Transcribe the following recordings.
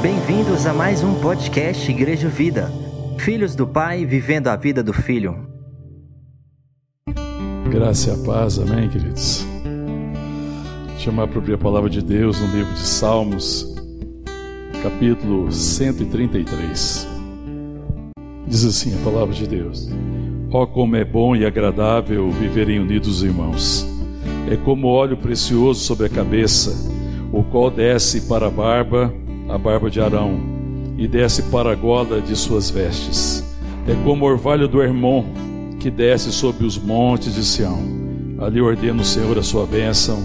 Bem-vindos a mais um podcast Igreja Vida. Filhos do Pai vivendo a vida do Filho. Graça e a paz, amém, queridos? Chamar a palavra de Deus no livro de Salmos, capítulo 133. Diz assim a palavra de Deus: Ó, oh, como é bom e agradável viverem unidos os irmãos. É como óleo precioso sobre a cabeça, o qual desce para a barba, a barba de Arão, e desce para a gola de suas vestes. É como o orvalho do Hermon, que desce sobre os montes de Sião. Ali ordena o Senhor a sua bênção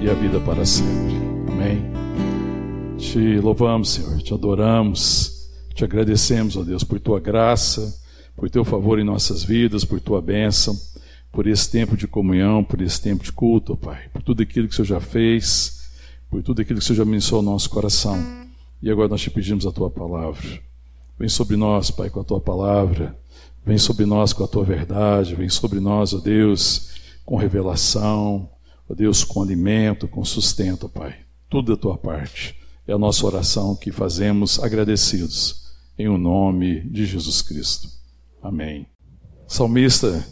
e a vida para sempre. Amém. Te louvamos, Senhor, te adoramos, te agradecemos, ó Deus, por tua graça por teu favor em nossas vidas, por tua bênção, por esse tempo de comunhão, por esse tempo de culto, Pai, por tudo aquilo que o Senhor já fez, por tudo aquilo que o Senhor já ministrou ao nosso coração. E agora nós te pedimos a tua palavra. Vem sobre nós, Pai, com a tua palavra. Vem sobre nós com a tua verdade. Vem sobre nós, ó Deus, com revelação. Ó Deus, com alimento, com sustento, Pai. Tudo da tua parte. É a nossa oração que fazemos agradecidos. Em o nome de Jesus Cristo. Amém. O salmista,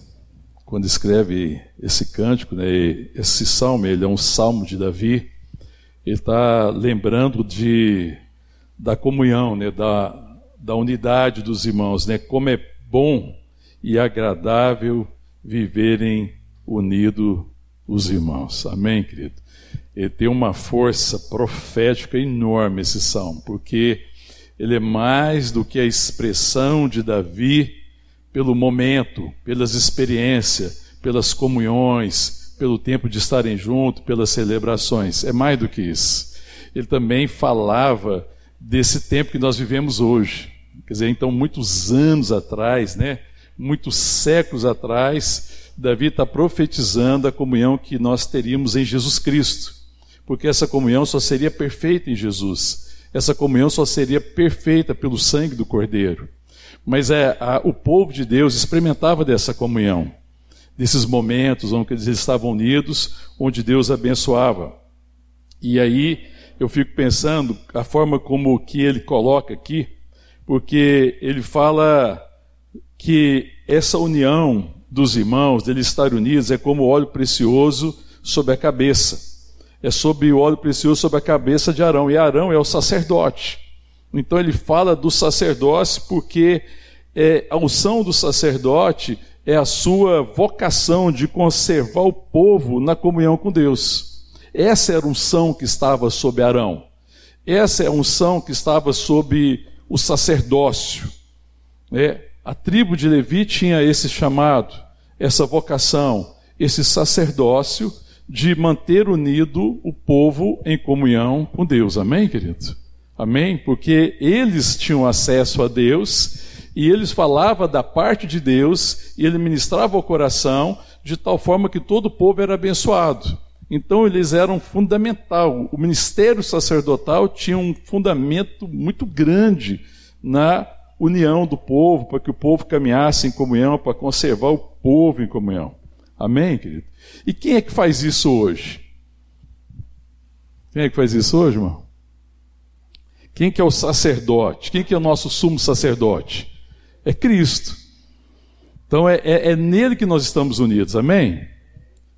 quando escreve esse cântico, né, esse salmo, ele é um salmo de Davi, ele está lembrando de, da comunhão, né, da, da unidade dos irmãos, né, como é bom e agradável viverem unidos os irmãos. Amém, querido? Ele tem uma força profética enorme, esse salmo, porque ele é mais do que a expressão de Davi pelo momento, pelas experiências, pelas comunhões, pelo tempo de estarem juntos, pelas celebrações. É mais do que isso. Ele também falava desse tempo que nós vivemos hoje. Quer dizer, então, muitos anos atrás, né? muitos séculos atrás, Davi está profetizando a comunhão que nós teríamos em Jesus Cristo. Porque essa comunhão só seria perfeita em Jesus. Essa comunhão só seria perfeita pelo sangue do Cordeiro. Mas é, a, o povo de Deus experimentava dessa comunhão, desses momentos onde eles estavam unidos, onde Deus abençoava. E aí eu fico pensando a forma como que ele coloca aqui, porque ele fala que essa união dos irmãos, deles estar unidos, é como óleo precioso sobre a cabeça. É sobre o óleo precioso sobre a cabeça de Arão. E Arão é o sacerdote. Então ele fala do sacerdócio porque é, a unção do sacerdote é a sua vocação de conservar o povo na comunhão com Deus. Essa era a unção que estava sobre Arão. Essa é a unção que estava sobre o sacerdócio. É, a tribo de Levi tinha esse chamado, essa vocação, esse sacerdócio de manter unido o povo em comunhão com Deus. Amém, querido? Amém? Porque eles tinham acesso a Deus e eles falavam da parte de Deus e ele ministrava o coração de tal forma que todo o povo era abençoado. Então eles eram fundamental. O ministério sacerdotal tinha um fundamento muito grande na união do povo, para que o povo caminhasse em comunhão, para conservar o povo em comunhão. Amém, querido? E quem é que faz isso hoje? Quem é que faz isso hoje, irmão? Quem que é o sacerdote? Quem que é o nosso sumo sacerdote? É Cristo. Então é, é, é nele que nós estamos unidos, amém?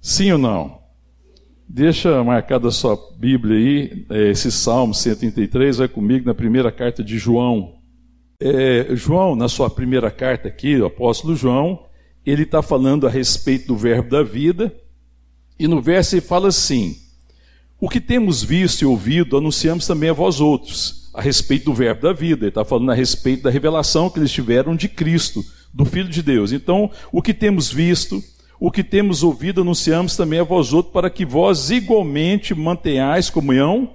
Sim ou não? Deixa marcada a sua Bíblia aí, é, esse Salmo 133, vai comigo na primeira carta de João. É, João, na sua primeira carta aqui, o apóstolo João, ele está falando a respeito do verbo da vida, e no verso ele fala assim: O que temos visto e ouvido, anunciamos também a vós outros a respeito do verbo da vida, ele está falando a respeito da revelação que eles tiveram de Cristo, do Filho de Deus. Então, o que temos visto, o que temos ouvido, anunciamos também a vós outros, para que vós igualmente mantenhais comunhão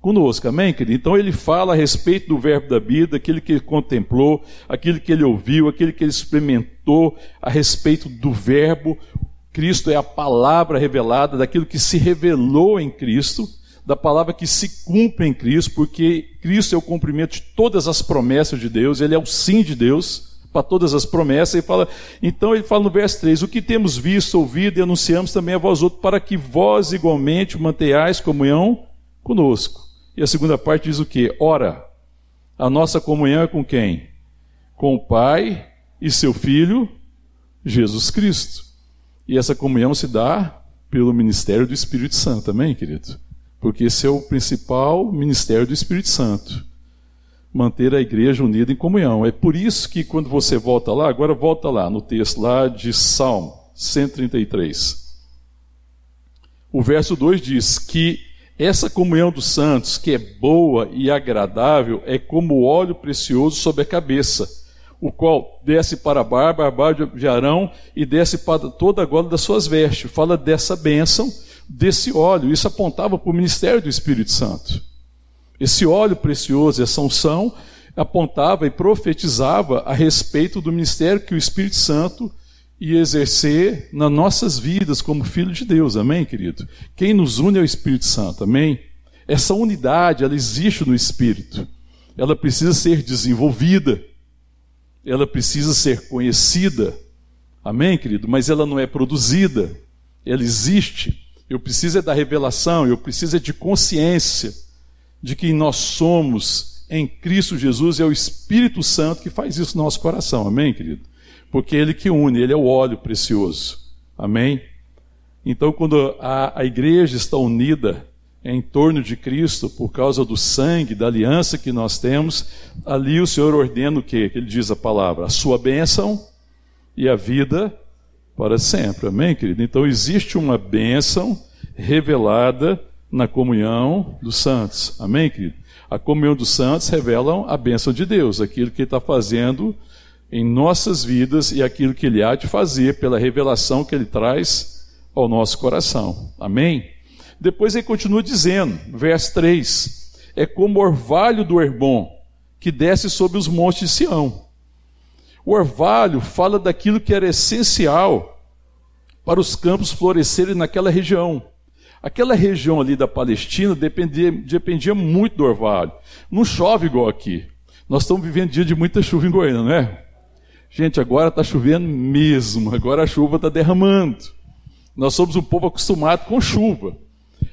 conosco. Amém, querido? Então ele fala a respeito do verbo da vida, aquele que ele contemplou, aquele que ele ouviu, aquele que ele experimentou, a respeito do verbo. Cristo é a palavra revelada, daquilo que se revelou em Cristo da palavra que se cumpre em Cristo, porque Cristo é o cumprimento de todas as promessas de Deus, ele é o sim de Deus. Para todas as promessas. Ele fala, então ele fala no verso 3: O que temos visto, ouvido e anunciamos também a vós outros, para que vós igualmente mantenhais comunhão conosco. E a segunda parte diz o que? Ora, a nossa comunhão é com quem? Com o Pai e seu Filho, Jesus Cristo. E essa comunhão se dá pelo ministério do Espírito Santo, amém, querido? Porque esse é o principal ministério do Espírito Santo. Manter a igreja unida em comunhão. É por isso que quando você volta lá, agora volta lá no texto lá de Salmo 133. O verso 2 diz que essa comunhão dos santos, que é boa e agradável, é como óleo precioso sobre a cabeça, o qual desce para a barba, a barba de Arão, e desce para toda a gola das suas vestes. Fala dessa bênção, desse óleo. Isso apontava para o ministério do Espírito Santo. Esse óleo precioso, essa unção, apontava e profetizava a respeito do ministério que o Espírito Santo ia exercer nas nossas vidas como filho de Deus, amém, querido? Quem nos une é o Espírito Santo, amém? Essa unidade, ela existe no Espírito, ela precisa ser desenvolvida, ela precisa ser conhecida, amém, querido? Mas ela não é produzida, ela existe. Eu preciso é da revelação, eu preciso é de consciência de que nós somos em Cristo Jesus, é o Espírito Santo que faz isso no nosso coração, amém, querido? porque é Ele que une, Ele é o óleo precioso. Amém? Então, quando a, a igreja está unida em torno de Cristo, por causa do sangue, da aliança que nós temos, ali o Senhor ordena o quê? Que Ele diz a palavra: a sua bênção e a vida para sempre. Amém, querido? Então, existe uma bênção revelada na comunhão dos santos. Amém, querido? A comunhão dos santos revela a bênção de Deus, aquilo que Ele está fazendo em nossas vidas e aquilo que Ele há de fazer pela revelação que Ele traz ao nosso coração. Amém? Depois ele continua dizendo, verso 3: É como orvalho do Hermon que desce sobre os montes de Sião. O orvalho fala daquilo que era essencial para os campos florescerem naquela região. Aquela região ali da Palestina dependia, dependia muito do orvalho. Não chove igual aqui. Nós estamos vivendo dia de muita chuva em Goiânia, não é? Gente, agora está chovendo mesmo, agora a chuva está derramando. Nós somos um povo acostumado com chuva.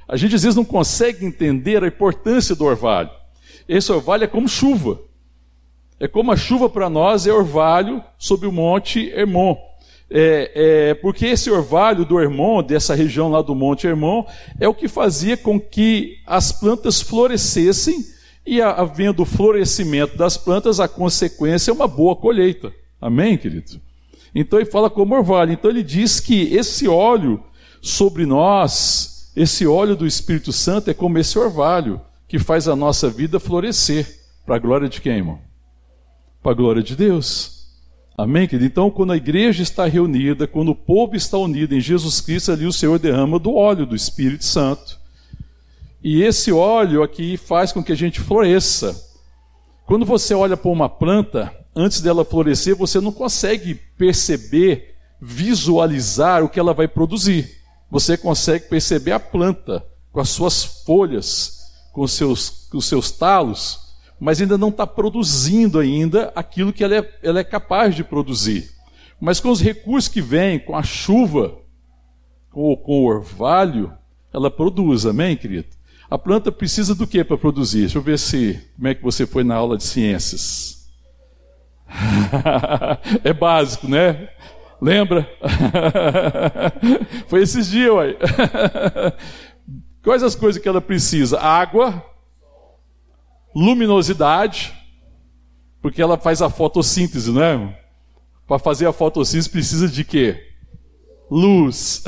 A gente às vezes não consegue entender a importância do orvalho. Esse orvalho é como chuva. É como a chuva para nós é orvalho sobre o monte Hermon. É, é, porque esse orvalho do Hermon, dessa região lá do Monte Hermon, é o que fazia com que as plantas florescessem, e havendo florescimento das plantas, a consequência é uma boa colheita. Amém, querido? Então ele fala como orvalho. Então ele diz que esse óleo sobre nós, esse óleo do Espírito Santo é como esse orvalho que faz a nossa vida florescer. Para a glória de quem, irmão? Para a glória de Deus. Amém, querido? Então, quando a igreja está reunida, quando o povo está unido em Jesus Cristo, ali o Senhor derrama do óleo do Espírito Santo. E esse óleo aqui faz com que a gente floresça. Quando você olha para uma planta, antes dela florescer, você não consegue perceber, visualizar o que ela vai produzir. Você consegue perceber a planta com as suas folhas, com os seus, com os seus talos, mas ainda não está produzindo ainda aquilo que ela é, ela é capaz de produzir. Mas com os recursos que vêm, com a chuva, com, com o orvalho, ela produz, amém, querido? A planta precisa do que para produzir? Deixa eu ver se como é que você foi na aula de ciências. é básico, né? Lembra? Foi esses dias, uai. Quais as coisas que ela precisa? Água, luminosidade, porque ela faz a fotossíntese, né? Para fazer a fotossíntese precisa de quê? Luz.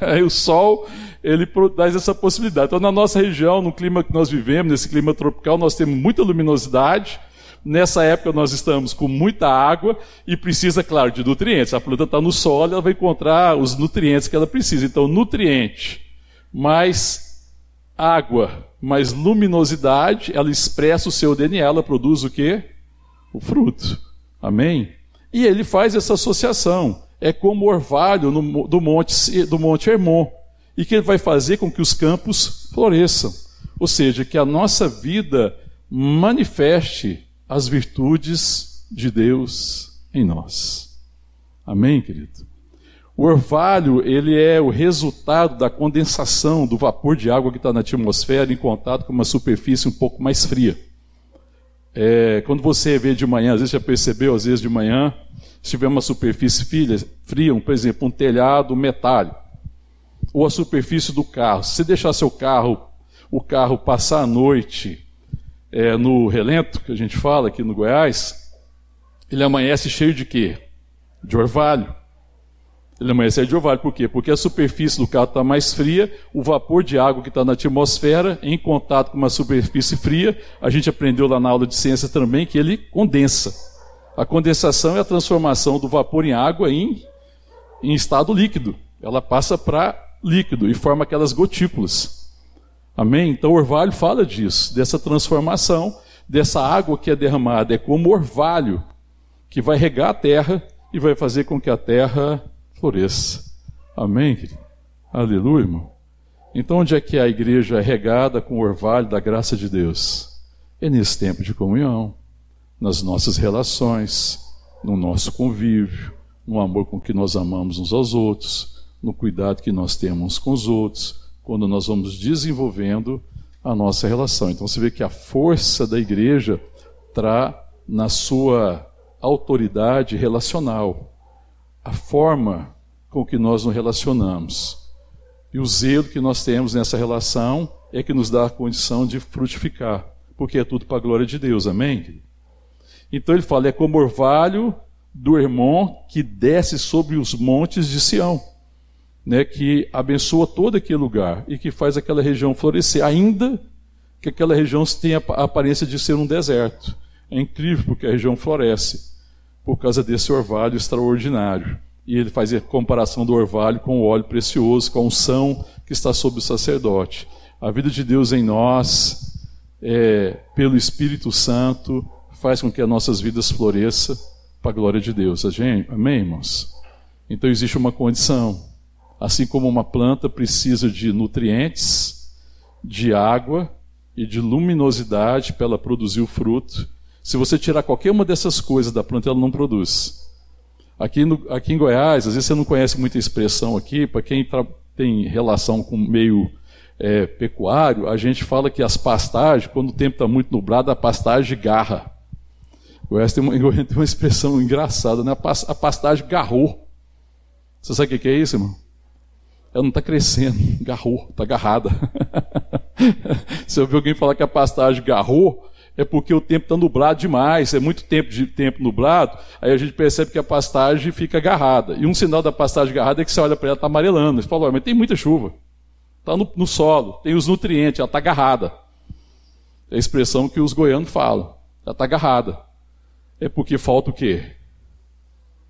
Aí o sol, ele dá essa possibilidade. Então, na nossa região, no clima que nós vivemos, nesse clima tropical, nós temos muita luminosidade, Nessa época nós estamos com muita água e precisa, claro, de nutrientes. A planta está no solo, ela vai encontrar os nutrientes que ela precisa. Então, nutriente mais água, mais luminosidade, ela expressa o seu DNA, ela produz o quê? O fruto. Amém? E ele faz essa associação. É como o orvalho no, do, monte, do Monte Hermon. E que ele vai fazer com que os campos floresçam. Ou seja, que a nossa vida manifeste as virtudes de Deus em nós. Amém, querido? O orvalho, ele é o resultado da condensação do vapor de água que está na atmosfera em contato com uma superfície um pouco mais fria. É, quando você vê de manhã, às vezes já percebeu, às vezes de manhã, se tiver uma superfície fria, fria por exemplo, um telhado metálico, ou a superfície do carro, se você deixar seu carro, o carro passar a noite é, no relento, que a gente fala aqui no Goiás, ele amanhece cheio de quê? De orvalho. Ele amanhece de orvalho, por quê? Porque a superfície do carro está mais fria, o vapor de água que está na atmosfera, em contato com uma superfície fria, a gente aprendeu lá na aula de ciência também que ele condensa. A condensação é a transformação do vapor em água em, em estado líquido. Ela passa para líquido e forma aquelas gotículas. Amém? Então o orvalho fala disso, dessa transformação, dessa água que é derramada. É como orvalho que vai regar a terra e vai fazer com que a terra floresça. Amém? Aleluia, irmão. Então, onde é que a igreja é regada com o orvalho da graça de Deus? É nesse tempo de comunhão, nas nossas relações, no nosso convívio, no amor com que nós amamos uns aos outros, no cuidado que nós temos com os outros, quando nós vamos desenvolvendo a nossa relação. Então você vê que a força da igreja está na sua autoridade relacional a forma com que nós nos relacionamos. E o zelo que nós temos nessa relação é que nos dá a condição de frutificar, porque é tudo para a glória de Deus, amém? Então ele fala: é como orvalho do irmão que desce sobre os montes de Sião, né, que abençoa todo aquele lugar e que faz aquela região florescer, ainda que aquela região tenha a aparência de ser um deserto. É incrível porque a região floresce por causa desse orvalho extraordinário. E ele faz a comparação do orvalho com o óleo precioso, com a unção que está sobre o sacerdote. A vida de Deus em nós, é, pelo Espírito Santo, faz com que as nossas vidas floresçam para a glória de Deus. Amém, irmãos? Então existe uma condição. Assim como uma planta precisa de nutrientes, de água e de luminosidade para ela produzir o fruto, se você tirar qualquer uma dessas coisas da planta, ela não produz. Aqui, no, aqui em Goiás, às vezes você não conhece muita expressão aqui, para quem tem relação com meio é, pecuário, a gente fala que as pastagens, quando o tempo está muito nublado, a pastagem garra. Goiás tem uma, tem uma expressão engraçada, né? a pastagem garrou. Você sabe o que é isso, irmão? Ela não está crescendo, garrou, está agarrada. Se eu ouvir alguém falar que a pastagem garrou, é porque o tempo está nublado demais, é muito tempo de tempo nublado, aí a gente percebe que a pastagem fica agarrada. E um sinal da pastagem agarrada é que você olha para ela, está amarelando. Você fala, mas tem muita chuva. Está no, no, solo, tem os nutrientes, ela está agarrada. É a expressão que os goianos falam. Ela está agarrada. É porque falta o quê?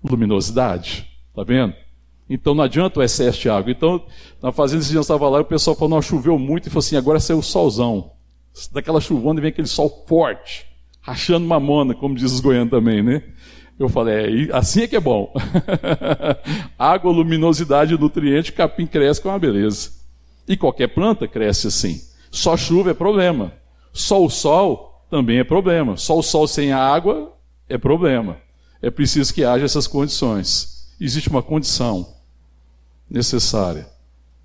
Luminosidade. Está vendo? Então não adianta o excesso de água. Então, na fazenda, esse dia eu estava lá o pessoal falou, não, choveu muito, e falou assim, agora saiu o solzão daquela chuvona vem aquele sol forte, rachando mamona, como diz os goianos também, né? Eu falei, é, assim é que é bom. Água, luminosidade, nutriente, capim cresce com uma beleza. E qualquer planta cresce assim. Só chuva é problema. Só o sol também é problema. Só o sol sem água é problema. É preciso que haja essas condições. Existe uma condição necessária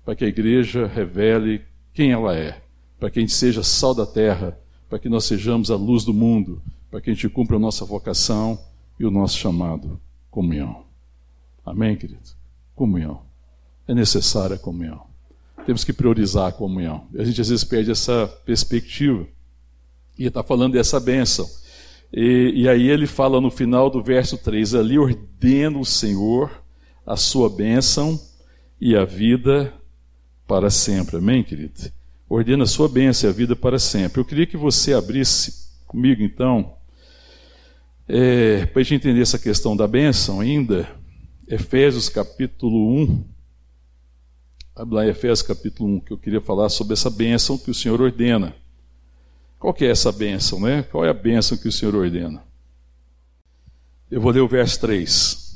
para que a igreja revele quem ela é para que a gente seja sal da terra, para que nós sejamos a luz do mundo, para que a gente cumpra a nossa vocação e o nosso chamado comunhão. Amém, querido? Comunhão. É necessária a comunhão. Temos que priorizar a comunhão. A gente às vezes perde essa perspectiva. E está falando dessa bênção. E, e aí ele fala no final do verso 3: Ali ordena o Senhor a sua bênção e a vida para sempre. Amém, querido? ordena a sua bênção e a vida para sempre. Eu queria que você abrisse comigo, então, é, para a gente entender essa questão da bênção ainda, Efésios capítulo 1. Abre lá Efésios capítulo 1, que eu queria falar sobre essa bênção que o Senhor ordena. Qual que é essa bênção, né? Qual é a bênção que o Senhor ordena? Eu vou ler o verso 3.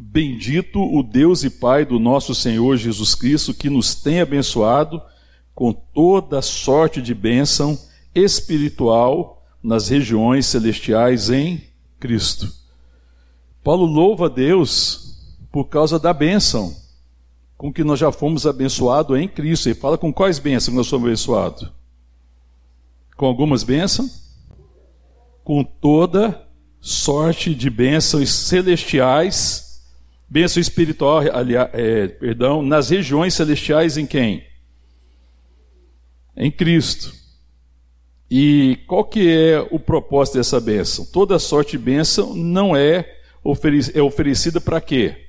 Bendito o Deus e Pai do nosso Senhor Jesus Cristo, que nos tem abençoado com toda sorte de bênção espiritual nas regiões celestiais em Cristo. Paulo louva a Deus por causa da bênção com que nós já fomos abençoados em Cristo. Ele fala com quais bênçãos nós somos abençoados? Com algumas bênçãos? Com toda sorte de bênçãos celestiais, bênção espiritual, aliás, é, perdão, nas regiões celestiais em quem? Em Cristo. E qual que é o propósito dessa bênção? Toda sorte de bênção não é, é oferecida para quê?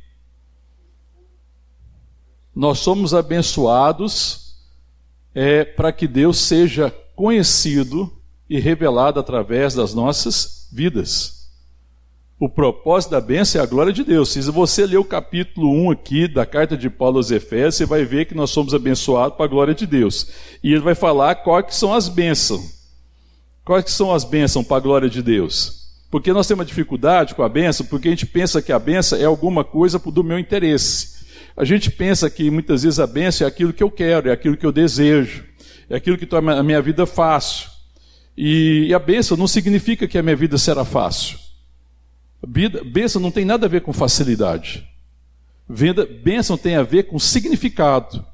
Nós somos abençoados é, para que Deus seja conhecido e revelado através das nossas vidas. O propósito da bênção é a glória de Deus. Se você ler o capítulo 1 aqui da carta de Paulo aos Efésios, você vai ver que nós somos abençoados para a glória de Deus. E ele vai falar quais são as bênçãos. Quais são as bênçãos para a glória de Deus? Porque nós temos uma dificuldade com a bênção, porque a gente pensa que a bênção é alguma coisa do meu interesse. A gente pensa que muitas vezes a bênção é aquilo que eu quero, é aquilo que eu desejo, é aquilo que torna a minha vida fácil. E, a bênção não significa que a minha vida será fácil. Bênção não tem nada a ver com facilidade. Bênção tem a ver com significado.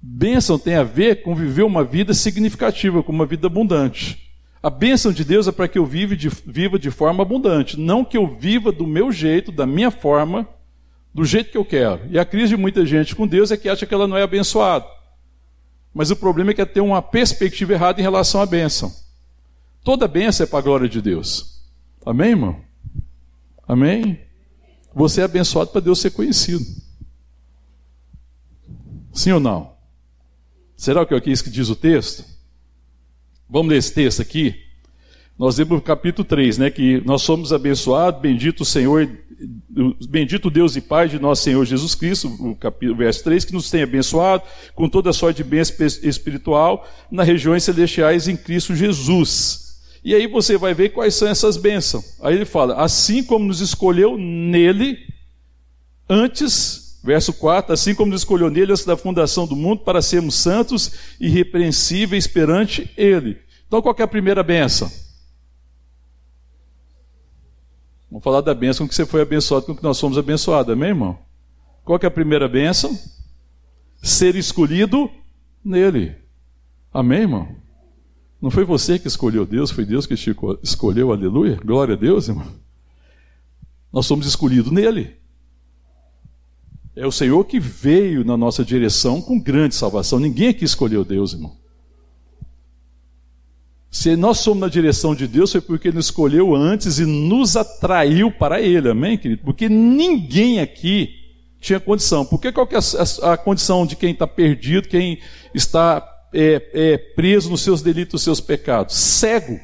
Bênção tem a ver com viver uma vida significativa, com uma vida abundante. A bênção de Deus é para que eu viva de, viva de forma abundante, não que eu viva do meu jeito, da minha forma, do jeito que eu quero. E a crise de muita gente com Deus é que acha que ela não é abençoada. Mas o problema é que é ter uma perspectiva errada em relação à bênção. Toda bênção é para a glória de Deus. Amém, irmão? Amém? Você é abençoado para Deus ser conhecido. Sim ou não? Será que é isso que diz o texto? Vamos ler esse texto aqui? Nós lemos no capítulo 3, né, que nós somos abençoados, bendito o Senhor, bendito Deus e Pai de nosso Senhor Jesus Cristo, o capítulo verso 3, que nos tem abençoado com toda a sorte de bênção espiritual nas regiões celestiais em Cristo Jesus. E aí você vai ver quais são essas bênçãos. Aí ele fala: assim como nos escolheu nele antes, verso 4, assim como nos escolheu nele antes da fundação do mundo para sermos santos e irrepreensíveis perante ele. Então qual é a primeira bênção? Vamos falar da bênção que você foi abençoado com que nós fomos abençoados, amém, irmão? Qual é a primeira bênção? Ser escolhido nele. Amém, irmão? Não foi você que escolheu Deus, foi Deus que te escolheu, aleluia? Glória a Deus, irmão. Nós somos escolhidos nele. É o Senhor que veio na nossa direção com grande salvação. Ninguém aqui escolheu Deus, irmão. Se nós somos na direção de Deus, foi porque Ele nos escolheu antes e nos atraiu para Ele, amém, querido? Porque ninguém aqui tinha condição. Porque qual é a, a condição de quem está perdido, quem está é, é, preso nos seus delitos, nos seus pecados? Cego.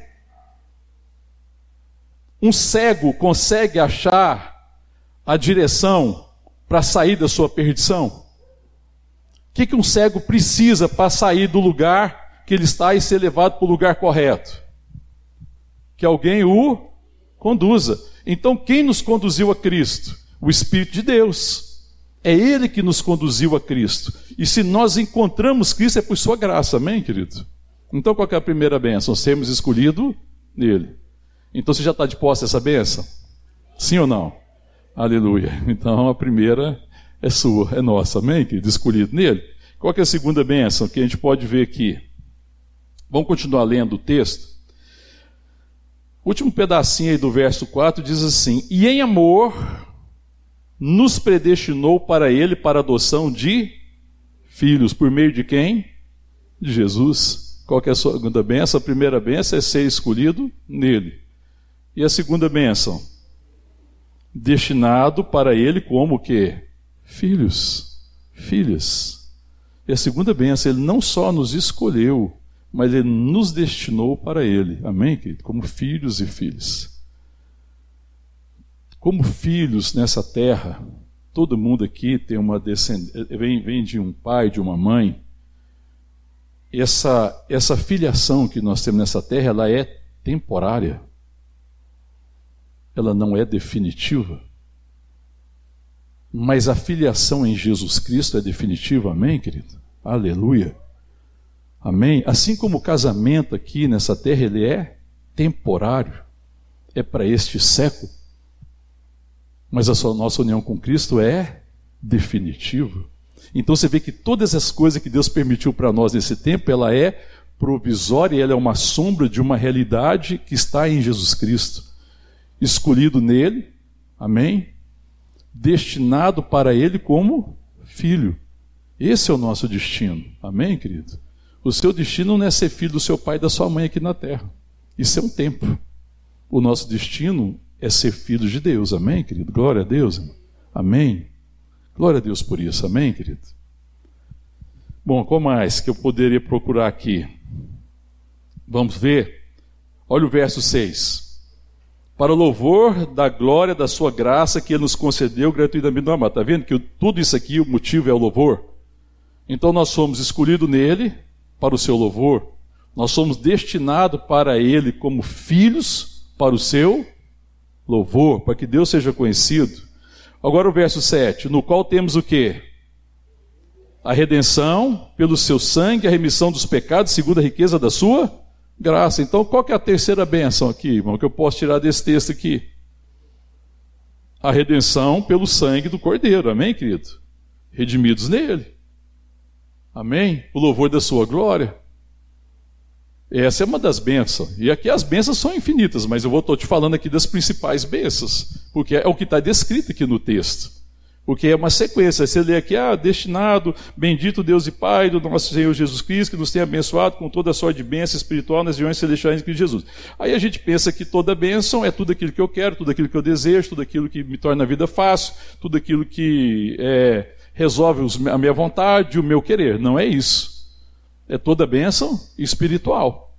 Um cego consegue achar a direção para sair da sua perdição? O que, que um cego precisa para sair do lugar que ele está e ser levado para o lugar correto. Que alguém o conduza. Então, quem nos conduziu a Cristo? O Espírito de Deus. É Ele que nos conduziu a Cristo. E se nós encontramos Cristo, é por Sua graça, amém, querido? Então, qual é a primeira bênção? Sermos escolhidos nele. Então, você já está de posse essa bênção? Sim ou não? Aleluia. Então, a primeira é sua, é nossa, amém, querido? Escolhido nele. Qual é a segunda bênção que a gente pode ver aqui? Vamos continuar lendo o texto? O último pedacinho aí do verso 4 diz assim: E em amor nos predestinou para ele para adoção de filhos, por meio de quem? De Jesus. Qual que é a segunda benção? A primeira benção é ser escolhido nele. E a segunda benção? Destinado para ele como que? Filhos, filhas. E a segunda benção, ele não só nos escolheu, mas Ele nos destinou para Ele. Amém, querido? Como filhos e filhas. Como filhos nessa terra, todo mundo aqui tem uma descendência, vem, vem de um pai, de uma mãe. Essa, essa filiação que nós temos nessa terra, ela é temporária. Ela não é definitiva. Mas a filiação em Jesus Cristo é definitiva, amém, querido? Aleluia. Amém? Assim como o casamento aqui nessa terra, ele é temporário, é para este século. Mas a nossa união com Cristo é definitiva. Então você vê que todas as coisas que Deus permitiu para nós nesse tempo, ela é provisória e ela é uma sombra de uma realidade que está em Jesus Cristo. Escolhido nele, amém? Destinado para ele como filho. Esse é o nosso destino, amém, querido? O seu destino não é ser filho do seu pai e da sua mãe aqui na terra. Isso é um tempo. O nosso destino é ser filho de Deus, amém, querido? Glória a Deus, irmão. amém. Glória a Deus por isso, amém, querido? Bom, qual mais que eu poderia procurar aqui? Vamos ver. Olha o verso 6. Para o louvor da glória da sua graça que ele nos concedeu gratuitamente no amado. Está vendo que tudo isso aqui, o motivo é o louvor? Então nós somos escolhidos nele para o seu louvor. Nós somos destinados para ele como filhos para o seu louvor, para que Deus seja conhecido. Agora o verso 7, no qual temos o que? A redenção pelo seu sangue, a remissão dos pecados, segundo a riqueza da sua graça. Então, qual que é a terceira bênção aqui, irmão, que eu posso tirar desse texto aqui? A redenção pelo sangue do Cordeiro, amém, querido? Redimidos nele. Amém? O louvor da sua glória. Essa é uma das bênçãos. E aqui as bênçãos são infinitas, mas eu estou te falando aqui das principais bênçãos, porque é o que está descrito aqui no texto. Porque é uma sequência. Você lê aqui, ah, destinado, bendito Deus e Pai do nosso Senhor Jesus Cristo, que nos tem abençoado com toda a sorte de bênção espiritual nas regiões celestiais de Cristo Jesus. Aí a gente pensa que toda bênção é tudo aquilo que eu quero, tudo aquilo que eu desejo, tudo aquilo que me torna a vida fácil, tudo aquilo que é, resolve a minha vontade, o meu querer. Não é isso. É toda bênção espiritual.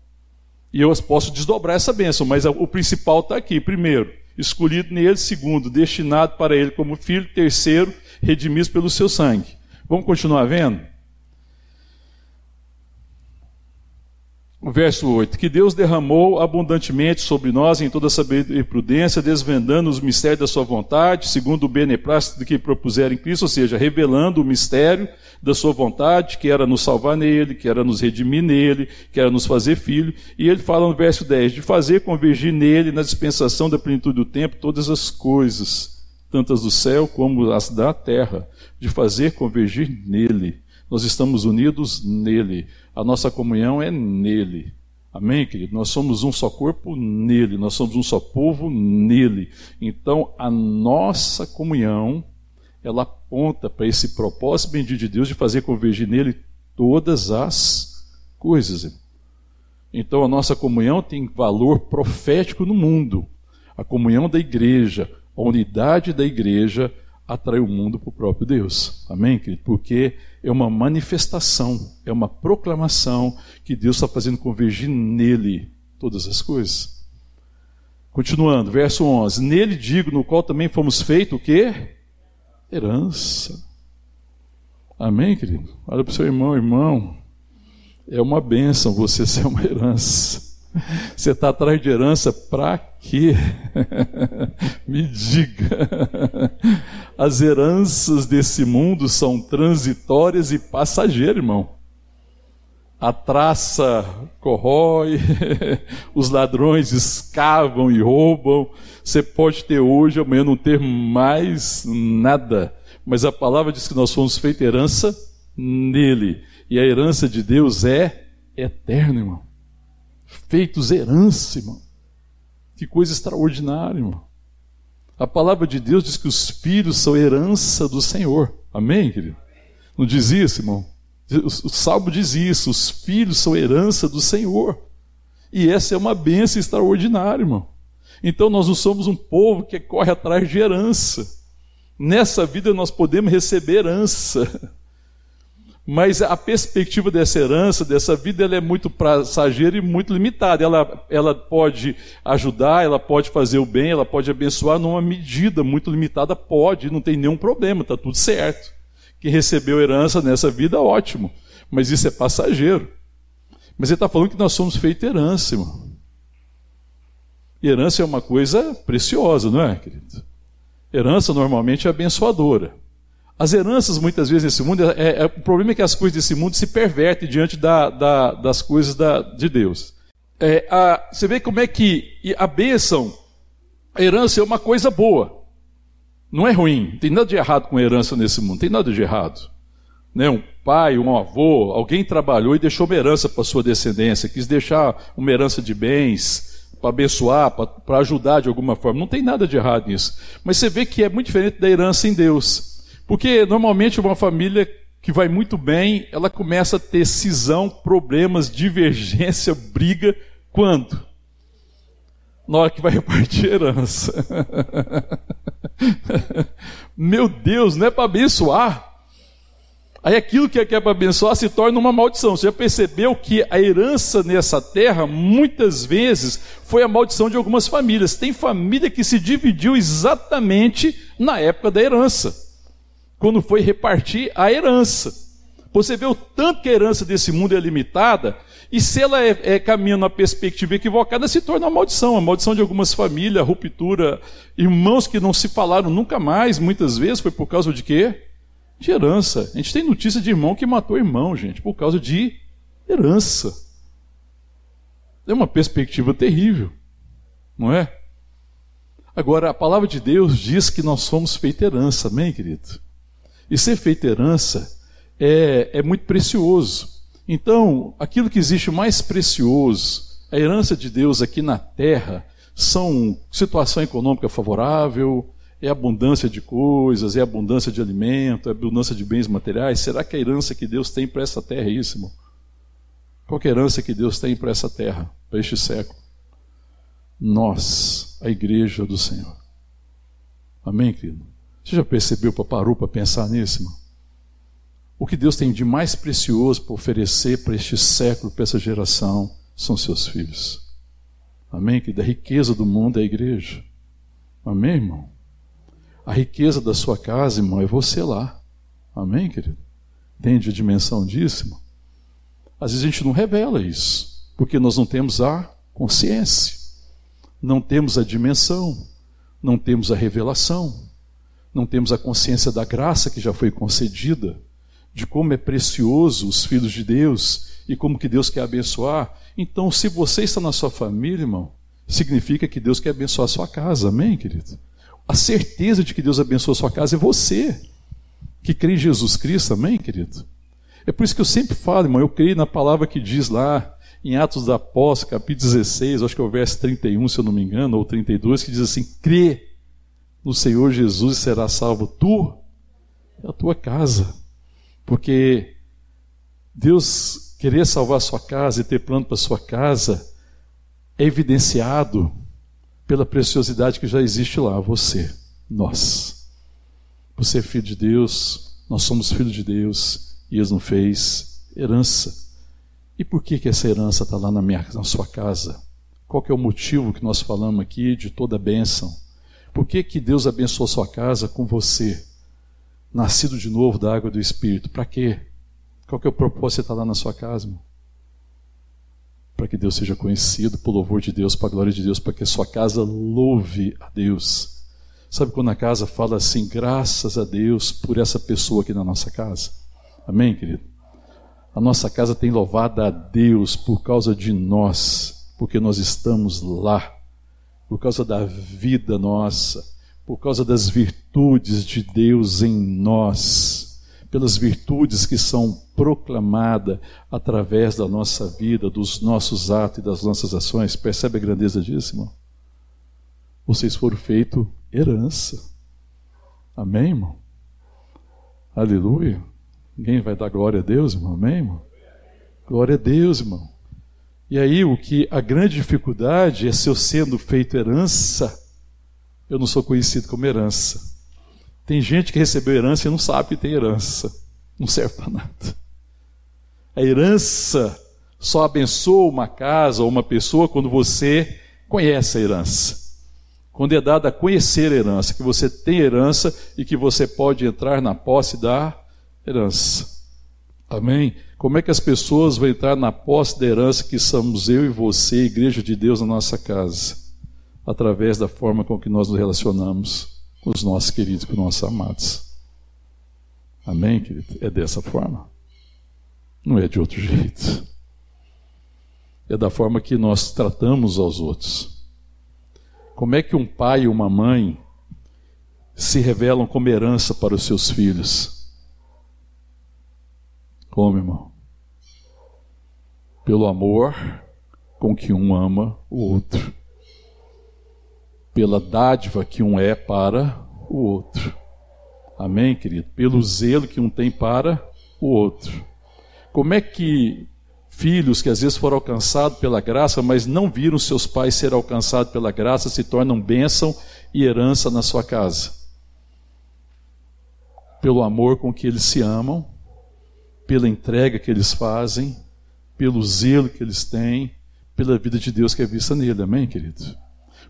E eu posso desdobrar essa bênção, mas o principal está aqui. Primeiro, escolhido nele. Segundo, destinado para ele como filho. Terceiro, redimido pelo seu sangue. Vamos continuar vendo? O verso 8: Que Deus derramou abundantemente sobre nós em toda sabedoria e prudência, desvendando os mistérios da Sua vontade, segundo o beneplácito que propuseram em Cristo, ou seja, revelando o mistério da Sua vontade, que era nos salvar nele, que era nos redimir nele, que era nos fazer filho. E ele fala no verso 10: De fazer convergir nele, na dispensação da plenitude do tempo, todas as coisas, tantas do céu como as da terra, de fazer convergir nele. Nós estamos unidos nele a nossa comunhão é nele. Amém, querido? Nós somos um só corpo nele, nós somos um só povo nele. Então, a nossa comunhão, ela aponta para esse propósito bendito de Deus de fazer convergir nele todas as coisas. Então, a nossa comunhão tem valor profético no mundo. A comunhão da igreja, a unidade da igreja, atrai o mundo para o próprio Deus. Amém, querido? Porque é uma manifestação, é uma proclamação que Deus está fazendo convergir nele todas as coisas. Continuando, verso 11: Nele digo, no qual também fomos feitos o quê? Herança. Amém, querido? Olha para o seu irmão, irmão. É uma bênção você ser uma herança. Você está atrás de herança para quê? Me diga. As heranças desse mundo são transitórias e passageiras, irmão. A traça corrói, os ladrões escavam e roubam. Você pode ter hoje, amanhã não ter mais nada. Mas a palavra diz que nós fomos feitos herança nele. E a herança de Deus é eterna, irmão feitos herança, irmão. Que coisa extraordinária, irmão. A palavra de Deus diz que os filhos são herança do Senhor. Amém, querido? Não diz isso, irmão? O salmo diz isso: os filhos são herança do Senhor. E essa é uma bênção extraordinária, irmão. Então nós não somos um povo que corre atrás de herança. Nessa vida nós podemos receber herança. Mas a perspectiva dessa herança, dessa vida, ela é muito passageira e muito limitada. Ela, ela pode ajudar, ela pode fazer o bem, ela pode abençoar numa medida muito limitada, pode, não tem nenhum problema, está tudo certo. Quem recebeu herança nessa vida, ótimo. Mas isso é passageiro. Mas ele está falando que nós somos feitos herança, irmão. Herança é uma coisa preciosa, não é, querido? Herança normalmente é abençoadora. As heranças, muitas vezes, nesse mundo, é, é, o problema é que as coisas desse mundo se pervertem diante da, da, das coisas da, de Deus. É, a, você vê como é que a bênção, a herança é uma coisa boa. Não é ruim, tem nada de errado com herança nesse mundo, tem nada de errado. Né? Um pai, um avô, alguém trabalhou e deixou uma herança para sua descendência, quis deixar uma herança de bens, para abençoar, para ajudar de alguma forma. Não tem nada de errado nisso. Mas você vê que é muito diferente da herança em Deus. Porque normalmente uma família que vai muito bem, ela começa a ter cisão, problemas, divergência, briga. Quando? Na hora que vai repartir herança. Meu Deus, não é para abençoar. Aí aquilo que é, é para abençoar se torna uma maldição. Você já percebeu que a herança nessa terra, muitas vezes, foi a maldição de algumas famílias. Tem família que se dividiu exatamente na época da herança, quando foi repartir a herança. Você vê o tanto que a herança desse mundo é limitada, e se ela é, é caminha perspectiva equivocada, se torna uma maldição, a maldição de algumas famílias, ruptura, irmãos que não se falaram nunca mais, muitas vezes, foi por causa de quê? de herança. A gente tem notícia de irmão que matou irmão, gente, por causa de herança. É uma perspectiva terrível, não é? Agora, a palavra de Deus diz que nós somos feita herança, amém, querido? E ser feita herança é, é muito precioso. Então, aquilo que existe mais precioso, a herança de Deus aqui na terra, são situação econômica favorável, é abundância de coisas, é abundância de alimento, é abundância de bens materiais. Será que a herança que Deus tem para essa terra é isso, irmão? Qual é a herança que Deus tem para essa terra, para este século? Nós, a igreja do Senhor. Amém, querido? Você já percebeu, parou para pensar nisso, irmão? O que Deus tem de mais precioso para oferecer para este século, para essa geração, são seus filhos. Amém? Que da riqueza do mundo é a igreja. Amém, irmão? A riqueza da sua casa, irmão, é você lá. Amém, querido? Entende a dimensão disso, irmão? Às vezes a gente não revela isso, porque nós não temos a consciência, não temos a dimensão, não temos a revelação, não temos a consciência da graça que já foi concedida, de como é precioso os filhos de Deus e como que Deus quer abençoar. Então, se você está na sua família, irmão, significa que Deus quer abençoar a sua casa. Amém, querido? A certeza de que Deus abençoa a sua casa é você, que crê em Jesus Cristo, amém, querido? É por isso que eu sempre falo, irmão, eu creio na palavra que diz lá em Atos da Apóstolo, capítulo 16, acho que é o verso 31, se eu não me engano, ou 32, que diz assim: crê no Senhor Jesus será salvo tu e a tua casa. Porque Deus querer salvar a sua casa e ter plano para a sua casa é evidenciado pela preciosidade que já existe lá, você, nós. Você é filho de Deus, nós somos filhos de Deus, e Ele nos fez herança. E por que, que essa herança está lá na, minha, na sua casa? Qual que é o motivo que nós falamos aqui de toda a bênção? Por que, que Deus abençoou sua casa com você? Nascido de novo da água do Espírito. Para quê? Qual que é o propósito de estar lá na sua casa, irmão? para que Deus seja conhecido, por louvor de Deus, para a glória de Deus, para que a sua casa louve a Deus. Sabe quando a casa fala assim, graças a Deus por essa pessoa aqui na nossa casa? Amém, querido? A nossa casa tem louvado a Deus por causa de nós, porque nós estamos lá, por causa da vida nossa, por causa das virtudes de Deus em nós pelas virtudes que são proclamadas através da nossa vida, dos nossos atos e das nossas ações. Percebe a grandeza disso, irmão? Vocês foram feitos herança. Amém, irmão? Aleluia. Ninguém vai dar glória a Deus, irmão? Amém, irmão? Glória a Deus, irmão. E aí, o que a grande dificuldade é se eu sendo feito herança, eu não sou conhecido como herança. Tem gente que recebeu herança e não sabe que tem herança. Não serve para nada. A herança só abençoa uma casa ou uma pessoa quando você conhece a herança. Quando é dado a conhecer a herança, que você tem herança e que você pode entrar na posse da herança. Amém? Como é que as pessoas vão entrar na posse da herança que somos eu e você, igreja de Deus na nossa casa? Através da forma com que nós nos relacionamos com os nossos queridos, com os nossos amados. Amém, querido? É dessa forma. Não é de outro jeito. É da forma que nós tratamos aos outros. Como é que um pai e uma mãe se revelam como herança para os seus filhos. Como, irmão? Pelo amor com que um ama o outro, pela dádiva que um é para o outro. Amém, querido? Pelo zelo que um tem para o outro. Como é que filhos que às vezes foram alcançados pela graça, mas não viram seus pais ser alcançados pela graça, se tornam bênção e herança na sua casa? Pelo amor com que eles se amam, pela entrega que eles fazem, pelo zelo que eles têm, pela vida de Deus que é vista nele, amém, querido?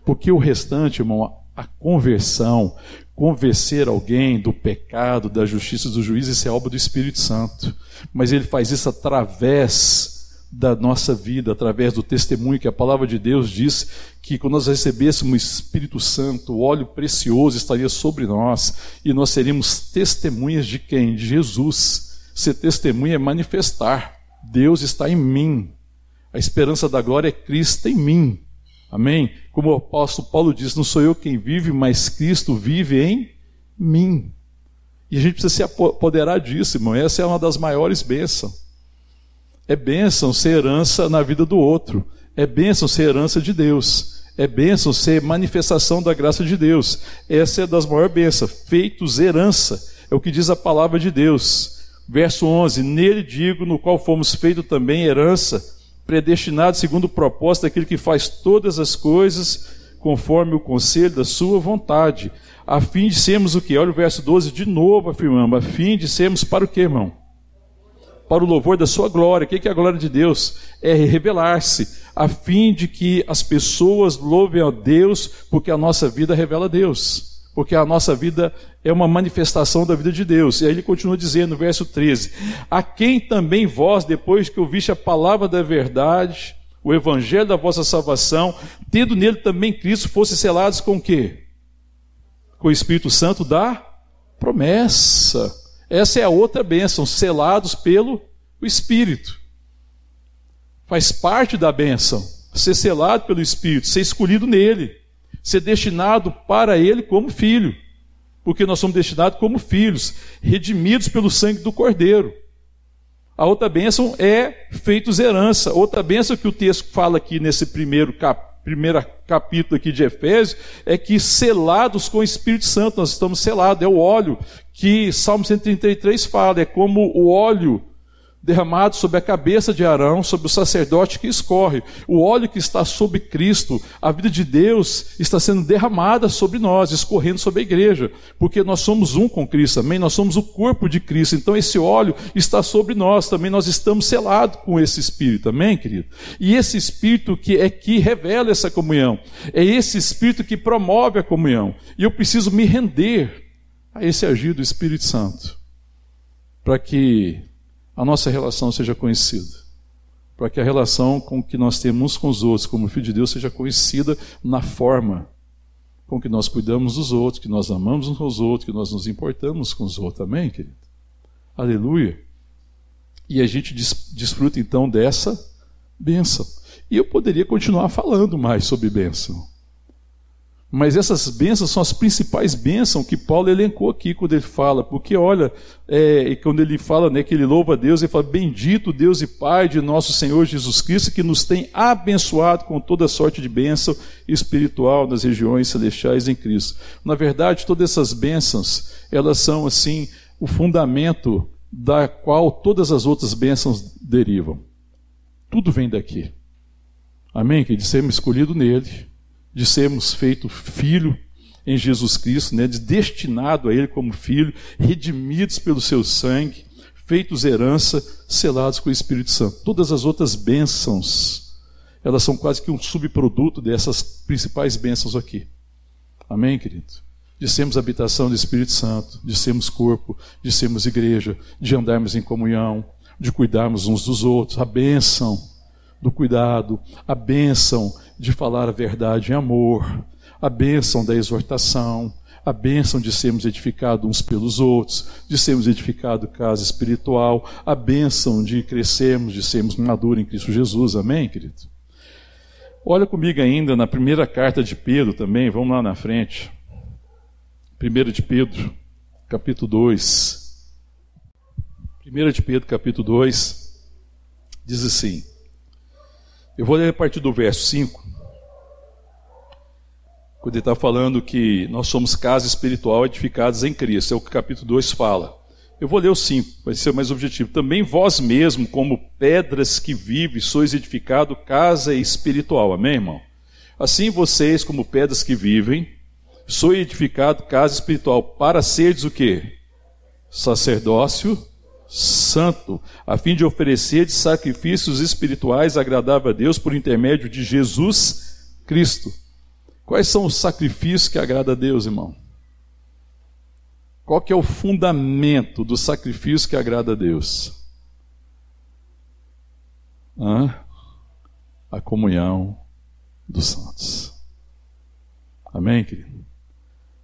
Porque o restante, irmão, a conversão, convencer alguém do pecado, da justiça do juízo, isso é obra do Espírito Santo. Mas ele faz isso através da nossa vida, através do testemunho que a palavra de Deus diz que quando nós recebêssemos o Espírito Santo, o óleo precioso estaria sobre nós e nós seríamos testemunhas de quem? De Jesus. Ser testemunha é manifestar. Deus está em mim. A esperança da glória é Cristo em mim. Amém? Como o apóstolo Paulo diz: Não sou eu quem vive, mas Cristo vive em mim. E a gente precisa se apoderar disso, irmão. Essa é uma das maiores bênçãos. É bênção ser herança na vida do outro. É bênção ser herança de Deus. É bênção ser manifestação da graça de Deus. Essa é das maiores bênçãos. Feitos herança. É o que diz a palavra de Deus. Verso 11: Nele digo, no qual fomos feitos também herança predestinado segundo o propósito daquele que faz todas as coisas conforme o conselho da sua vontade, a fim de sermos o que? Olha o verso 12 de novo afirmando, a fim de sermos para o que, irmão? Para o louvor da sua glória. O que é a glória de Deus? É revelar-se, a fim de que as pessoas louvem a Deus, porque a nossa vida revela a Deus porque a nossa vida é uma manifestação da vida de Deus. E aí ele continua dizendo no verso 13: A quem também vós, depois que ouviste a palavra da verdade, o evangelho da vossa salvação, tendo nele também Cristo, fosse selados com o quê? Com o Espírito Santo da promessa. Essa é a outra bênção, selados pelo Espírito. Faz parte da bênção, ser selado pelo Espírito, ser escolhido nele ser destinado para Ele como filho, porque nós somos destinados como filhos, redimidos pelo sangue do Cordeiro. A outra bênção é feitos herança. Outra bênção que o texto fala aqui nesse primeiro cap, primeiro capítulo aqui de Efésios é que selados com o Espírito Santo, nós estamos selados. É o óleo que Salmo 133 fala, é como o óleo derramado sobre a cabeça de Arão, sobre o sacerdote que escorre. O óleo que está sobre Cristo, a vida de Deus está sendo derramada sobre nós, escorrendo sobre a igreja, porque nós somos um com Cristo, amém? Nós somos o corpo de Cristo, então esse óleo está sobre nós, também nós estamos selados com esse Espírito, amém, querido? E esse Espírito que é que revela essa comunhão, é esse Espírito que promove a comunhão, e eu preciso me render a esse agir do Espírito Santo, para que a nossa relação seja conhecida. Para que a relação com que nós temos com os outros, como filho de Deus, seja conhecida na forma com que nós cuidamos dos outros, que nós amamos uns aos outros, que nós nos importamos com os outros. Amém, querido? Aleluia. E a gente desfruta então dessa bênção. E eu poderia continuar falando mais sobre bênção. Mas essas bênçãos são as principais bênçãos que Paulo elencou aqui quando ele fala, porque olha, é, quando ele fala né, que ele louva a Deus, ele fala: Bendito Deus e Pai de nosso Senhor Jesus Cristo, que nos tem abençoado com toda sorte de bênção espiritual nas regiões celestiais em Cristo. Na verdade, todas essas bênçãos, elas são assim o fundamento da qual todas as outras bênçãos derivam. Tudo vem daqui. Amém? Que de sermos escolhidos nele de sermos feito filho em Jesus Cristo, né, de destinado a Ele como filho, redimidos pelo seu sangue, feitos herança, selados com o Espírito Santo. Todas as outras bênçãos, elas são quase que um subproduto dessas principais bênçãos aqui. Amém, querido? De sermos habitação do Espírito Santo, de sermos corpo, de sermos igreja, de andarmos em comunhão, de cuidarmos uns dos outros, a bênção do cuidado, a bênção de falar a verdade em amor, a bênção da exortação, a bênção de sermos edificados uns pelos outros, de sermos edificados casa espiritual, a bênção de crescermos, de sermos maduros em Cristo Jesus. Amém, querido? Olha comigo ainda na primeira carta de Pedro também, vamos lá na frente. 1 de Pedro, capítulo 2. 1 de Pedro, capítulo 2, diz assim. Eu vou ler a partir do verso 5. Quando ele está falando que nós somos casa espiritual edificados em Cristo. É o que o capítulo 2 fala. Eu vou ler o 5, vai ser mais objetivo. Também vós mesmo, como pedras que vivem, sois edificado casa espiritual. Amém, irmão? Assim vocês, como pedras que vivem, sou edificado casa espiritual, para seres o quê? Sacerdócio santo, a fim de oferecer sacrifícios espirituais agradáveis a Deus por intermédio de Jesus Cristo. Quais são os sacrifícios que agradam a Deus, irmão? Qual que é o fundamento do sacrifício que agrada a Deus? Hã? A comunhão dos santos. Amém, querido?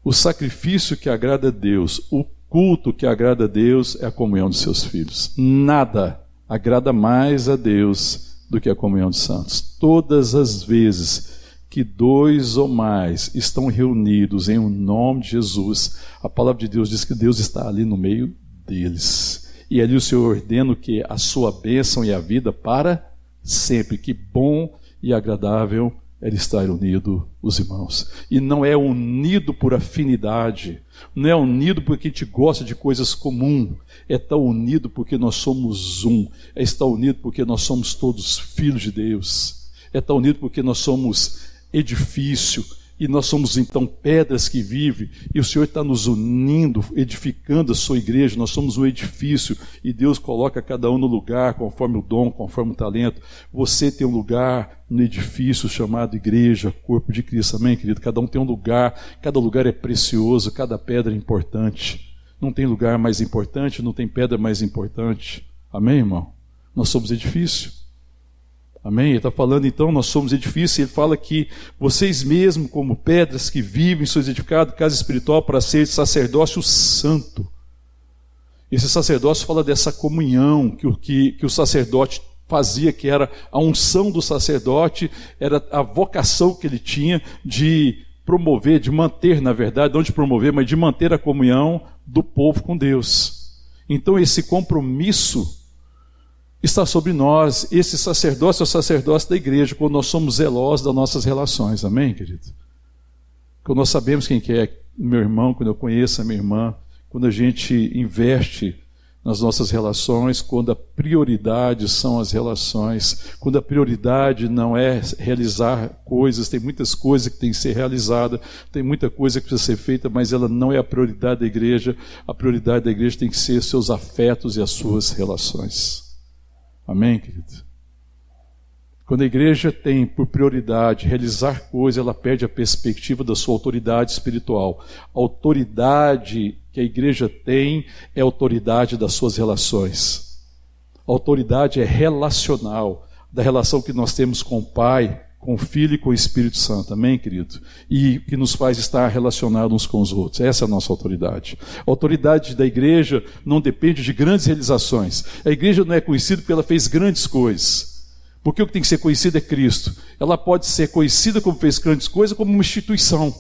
O sacrifício que agrada a Deus, o culto que agrada a Deus é a comunhão dos seus filhos. Nada agrada mais a Deus do que a comunhão dos santos. Todas as vezes que dois ou mais estão reunidos em um nome de Jesus, a palavra de Deus diz que Deus está ali no meio deles. E ali o Senhor ordena que a sua bênção e a vida para sempre. Que bom e agradável é estar unido os irmãos. E não é unido por afinidade, não é unido porque a gente gosta de coisas comuns, é estar unido porque nós somos um, é estar unido porque nós somos todos filhos de Deus, é estar unido porque nós somos edifício, e nós somos então pedras que vivem, e o Senhor está nos unindo, edificando a sua igreja, nós somos um edifício, e Deus coloca cada um no lugar, conforme o dom, conforme o talento. Você tem um lugar no edifício chamado igreja, corpo de Cristo, amém, querido? Cada um tem um lugar, cada lugar é precioso, cada pedra é importante. Não tem lugar mais importante, não tem pedra mais importante. Amém, irmão? Nós somos edifício. Amém? Ele está falando então, nós somos edifícios, ele fala que vocês mesmos, como pedras que vivem, sois edificados, casa espiritual, para ser sacerdócio santo. Esse sacerdócio fala dessa comunhão que, que, que o sacerdote fazia, que era a unção do sacerdote, era a vocação que ele tinha de promover, de manter, na verdade, não de promover, mas de manter a comunhão do povo com Deus. Então, esse compromisso está sobre nós. Esse sacerdócio é o sacerdócio da igreja, quando nós somos zelosos das nossas relações. Amém, querido? Quando nós sabemos quem que é meu irmão, quando eu conheço a minha irmã, quando a gente investe nas nossas relações, quando a prioridade são as relações, quando a prioridade não é realizar coisas, tem muitas coisas que têm que ser realizadas, tem muita coisa que precisa ser feita, mas ela não é a prioridade da igreja. A prioridade da igreja tem que ser seus afetos e as suas relações. Amém, querido? Quando a igreja tem por prioridade realizar coisas, ela perde a perspectiva da sua autoridade espiritual. A autoridade que a igreja tem é a autoridade das suas relações. A autoridade é relacional, da relação que nós temos com o Pai, com o Filho e com o Espírito Santo. Amém, querido? E que nos faz estar relacionados uns com os outros. Essa é a nossa autoridade. A autoridade da igreja não depende de grandes realizações. A igreja não é conhecida porque ela fez grandes coisas. Porque o que tem que ser conhecido é Cristo. Ela pode ser conhecida como fez grandes coisas, como uma instituição.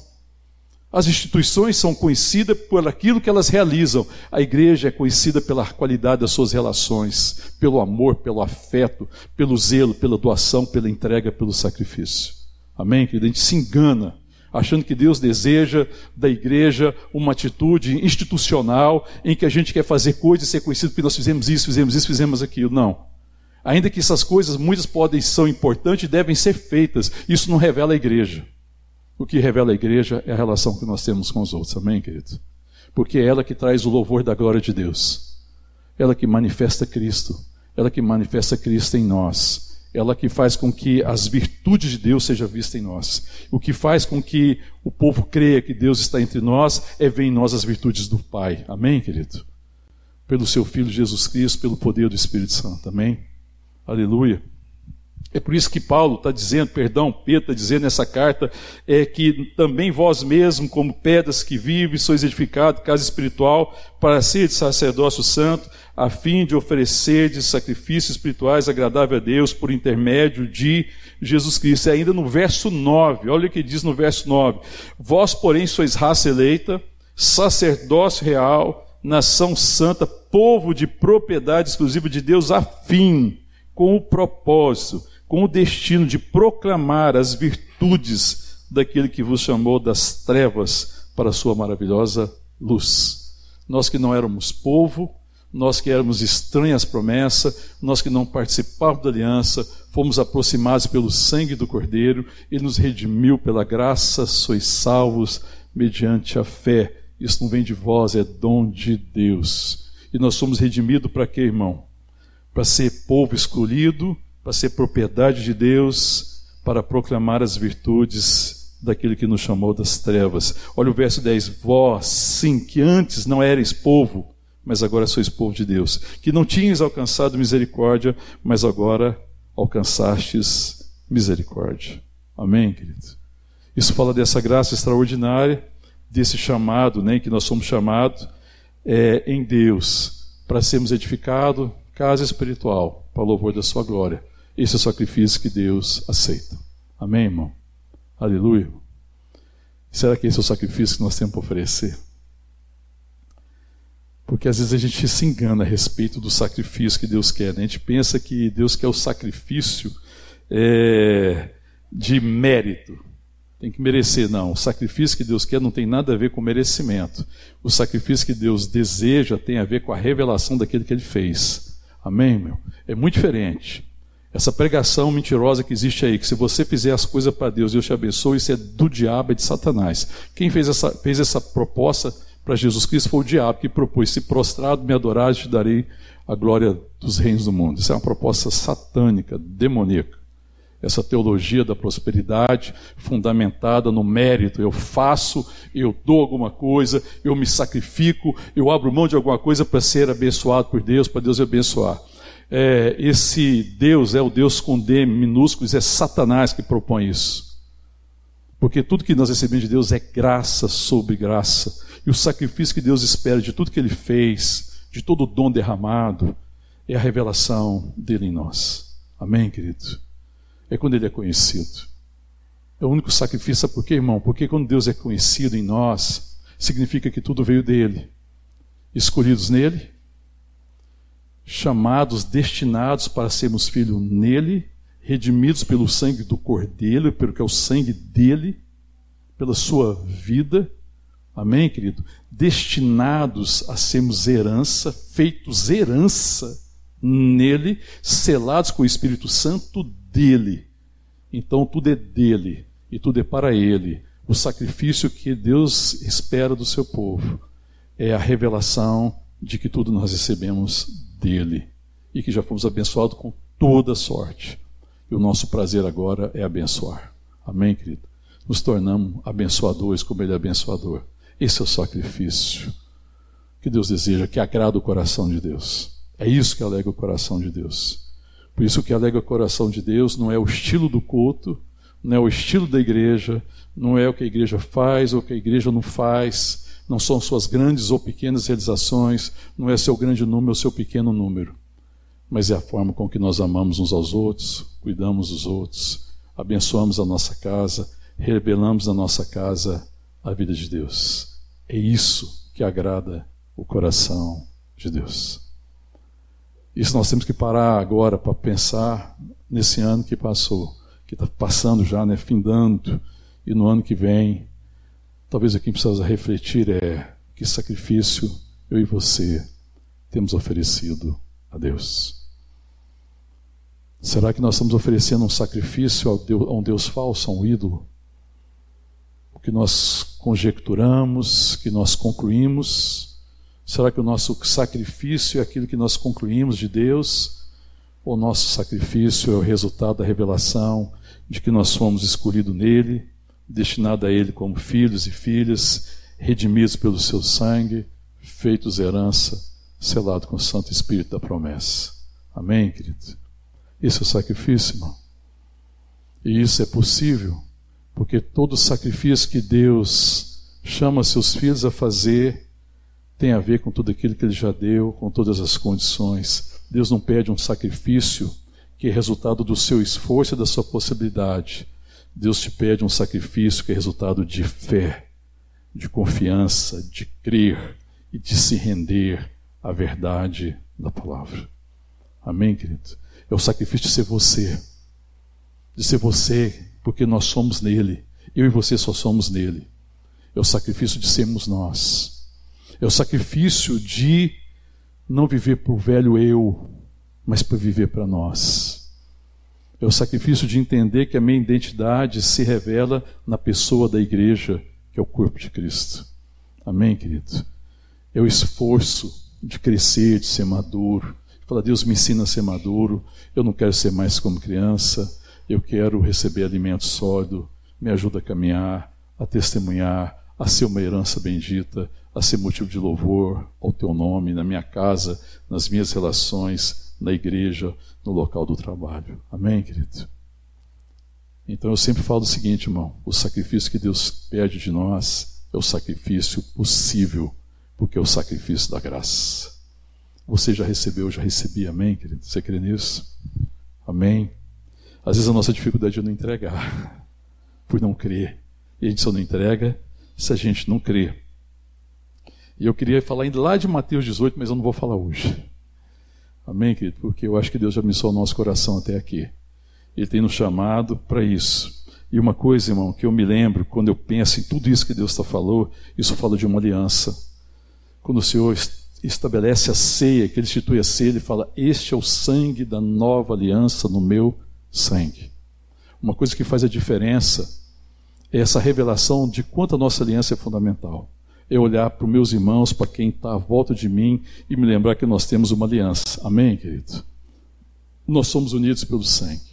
As instituições são conhecidas por aquilo que elas realizam. A igreja é conhecida pela qualidade das suas relações, pelo amor, pelo afeto, pelo zelo, pela doação, pela entrega, pelo sacrifício. Amém? Querido? A gente se engana achando que Deus deseja da igreja uma atitude institucional em que a gente quer fazer coisas e ser conhecido porque nós fizemos isso, fizemos isso, fizemos aquilo. Não. Ainda que essas coisas muitas podem são importantes e devem ser feitas, isso não revela a igreja. O que revela a igreja é a relação que nós temos com os outros. Amém, querido? Porque é ela que traz o louvor da glória de Deus. Ela que manifesta Cristo. Ela que manifesta Cristo em nós. Ela que faz com que as virtudes de Deus sejam vistas em nós. O que faz com que o povo creia que Deus está entre nós é ver em nós as virtudes do Pai. Amém, querido? Pelo seu Filho Jesus Cristo, pelo poder do Espírito Santo. Amém? Aleluia. É por isso que Paulo está dizendo, perdão, Pedro está dizendo nessa carta, é que também vós mesmo, como pedras que vivem, sois edificados, casa espiritual, para ser de sacerdócio santo, a fim de oferecer de sacrifícios espirituais agradáveis a Deus por intermédio de Jesus Cristo. E ainda no verso 9, olha o que diz no verso 9: Vós, porém, sois raça eleita, sacerdócio real, nação santa, povo de propriedade exclusiva de Deus, a fim, com o propósito, com o destino de proclamar as virtudes daquele que vos chamou das trevas para a sua maravilhosa luz. Nós que não éramos povo, nós que éramos estranhas promessa, nós que não participávamos da aliança, fomos aproximados pelo sangue do Cordeiro, ele nos redimiu pela graça, sois salvos mediante a fé. Isso não vem de vós, é dom de Deus. E nós somos redimidos para quê, irmão? Para ser povo escolhido, para ser propriedade de Deus, para proclamar as virtudes daquele que nos chamou das trevas. Olha o verso 10: Vós, sim, que antes não erais povo, mas agora sois povo de Deus, que não tinhas alcançado misericórdia, mas agora alcançastes misericórdia. Amém, querido? Isso fala dessa graça extraordinária, desse chamado, né, que nós somos chamados é, em Deus, para sermos edificados, casa espiritual, para louvor da sua glória. Esse é o sacrifício que Deus aceita. Amém, irmão? Aleluia. Será que esse é o sacrifício que nós temos para oferecer? Porque às vezes a gente se engana a respeito do sacrifício que Deus quer. Né? A gente pensa que Deus quer o sacrifício é, de mérito. Tem que merecer. Não, o sacrifício que Deus quer não tem nada a ver com merecimento. O sacrifício que Deus deseja tem a ver com a revelação daquilo que Ele fez. Amém, meu? É muito diferente. Essa pregação mentirosa que existe aí, que se você fizer as coisas para Deus, Deus te abençoe, isso é do diabo, é de Satanás. Quem fez essa, fez essa proposta para Jesus Cristo foi o diabo que propôs: se prostrado me adorares, te darei a glória dos reinos do mundo. Isso é uma proposta satânica, demoníaca. Essa teologia da prosperidade fundamentada no mérito. Eu faço, eu dou alguma coisa, eu me sacrifico, eu abro mão de alguma coisa para ser abençoado por Deus, para Deus me abençoar. É, esse Deus é o Deus com D minúsculos, é Satanás que propõe isso. Porque tudo que nós recebemos de Deus é graça sobre graça. E o sacrifício que Deus espera de tudo que Ele fez, de todo o dom derramado, é a revelação dele em nós. Amém, querido? É quando Ele é conhecido. É o único sacrifício, sabe por quê, irmão? Porque quando Deus é conhecido em nós, significa que tudo veio dele. Escolhidos nele, chamados, destinados para sermos filhos nele, redimidos pelo sangue do Cordeiro, pelo que é o sangue dele, pela sua vida Amém, querido? Destinados a sermos herança, feitos herança nele, selados com o Espírito Santo dele. Então tudo é dele e tudo é para ele. O sacrifício que Deus espera do seu povo é a revelação de que tudo nós recebemos dele e que já fomos abençoados com toda sorte. E o nosso prazer agora é abençoar. Amém, querido? Nos tornamos abençoadores como ele é abençoador. Esse é o sacrifício que Deus deseja, que agrada o coração de Deus. É isso que alega o coração de Deus. Por isso que alega o coração de Deus não é o estilo do culto, não é o estilo da igreja, não é o que a igreja faz ou o que a igreja não faz, não são suas grandes ou pequenas realizações, não é seu grande número ou seu pequeno número, mas é a forma com que nós amamos uns aos outros, cuidamos dos outros, abençoamos a nossa casa, revelamos na nossa casa a vida de Deus. É isso que agrada o coração de Deus. Isso nós temos que parar agora para pensar nesse ano que passou, que está passando já, né, findando, e no ano que vem, talvez aqui precisa refletir é que sacrifício eu e você temos oferecido a Deus. Será que nós estamos oferecendo um sacrifício a um Deus falso, a um ídolo? o que nós conjecturamos, que nós concluímos? Será que o nosso sacrifício é aquilo que nós concluímos de Deus? Ou o nosso sacrifício é o resultado da revelação de que nós fomos escolhidos nele, destinados a ele como filhos e filhas, redimidos pelo seu sangue, feitos herança, selado com o Santo Espírito da promessa? Amém, querido? Esse é sacrifício, irmão. E isso é possível porque todo sacrifício que Deus chama seus filhos a fazer tem a ver com tudo aquilo que Ele já deu, com todas as condições. Deus não pede um sacrifício que é resultado do seu esforço e da sua possibilidade. Deus te pede um sacrifício que é resultado de fé, de confiança, de crer e de se render à verdade da palavra. Amém, querido? É o sacrifício de ser você. De ser você, porque nós somos nele. Eu e você só somos nele. É o sacrifício de sermos nós. É o sacrifício de não viver para o velho eu, mas para viver para nós. É o sacrifício de entender que a minha identidade se revela na pessoa da igreja, que é o corpo de Cristo. Amém, querido? É o esforço de crescer, de ser maduro. Fala, Deus me ensina a ser maduro. Eu não quero ser mais como criança. Eu quero receber alimento sólido. Me ajuda a caminhar, a testemunhar, a ser uma herança bendita, a ser motivo de louvor ao teu nome, na minha casa, nas minhas relações, na igreja, no local do trabalho. Amém, querido? Então eu sempre falo o seguinte, irmão: o sacrifício que Deus pede de nós é o sacrifício possível, porque é o sacrifício da graça. Você já recebeu, já recebi, amém, querido? Você crê nisso? Amém? Às vezes a nossa dificuldade é não entregar, por não crer. E a gente só não entrega se a gente não crê. E eu queria falar ainda lá de Mateus 18, mas eu não vou falar hoje. Amém, querido? Porque eu acho que Deus já abençoou o nosso coração até aqui. Ele tem nos chamado para isso. E uma coisa, irmão, que eu me lembro, quando eu penso em tudo isso que Deus está falou, isso fala de uma aliança. Quando o Senhor estabelece a ceia, que ele institui a ceia, ele fala: Este é o sangue da nova aliança no meu sangue. Uma coisa que faz a diferença é essa revelação de quanto a nossa aliança é fundamental. É olhar para os meus irmãos, para quem está à volta de mim e me lembrar que nós temos uma aliança. Amém, querido? Nós somos unidos pelo sangue.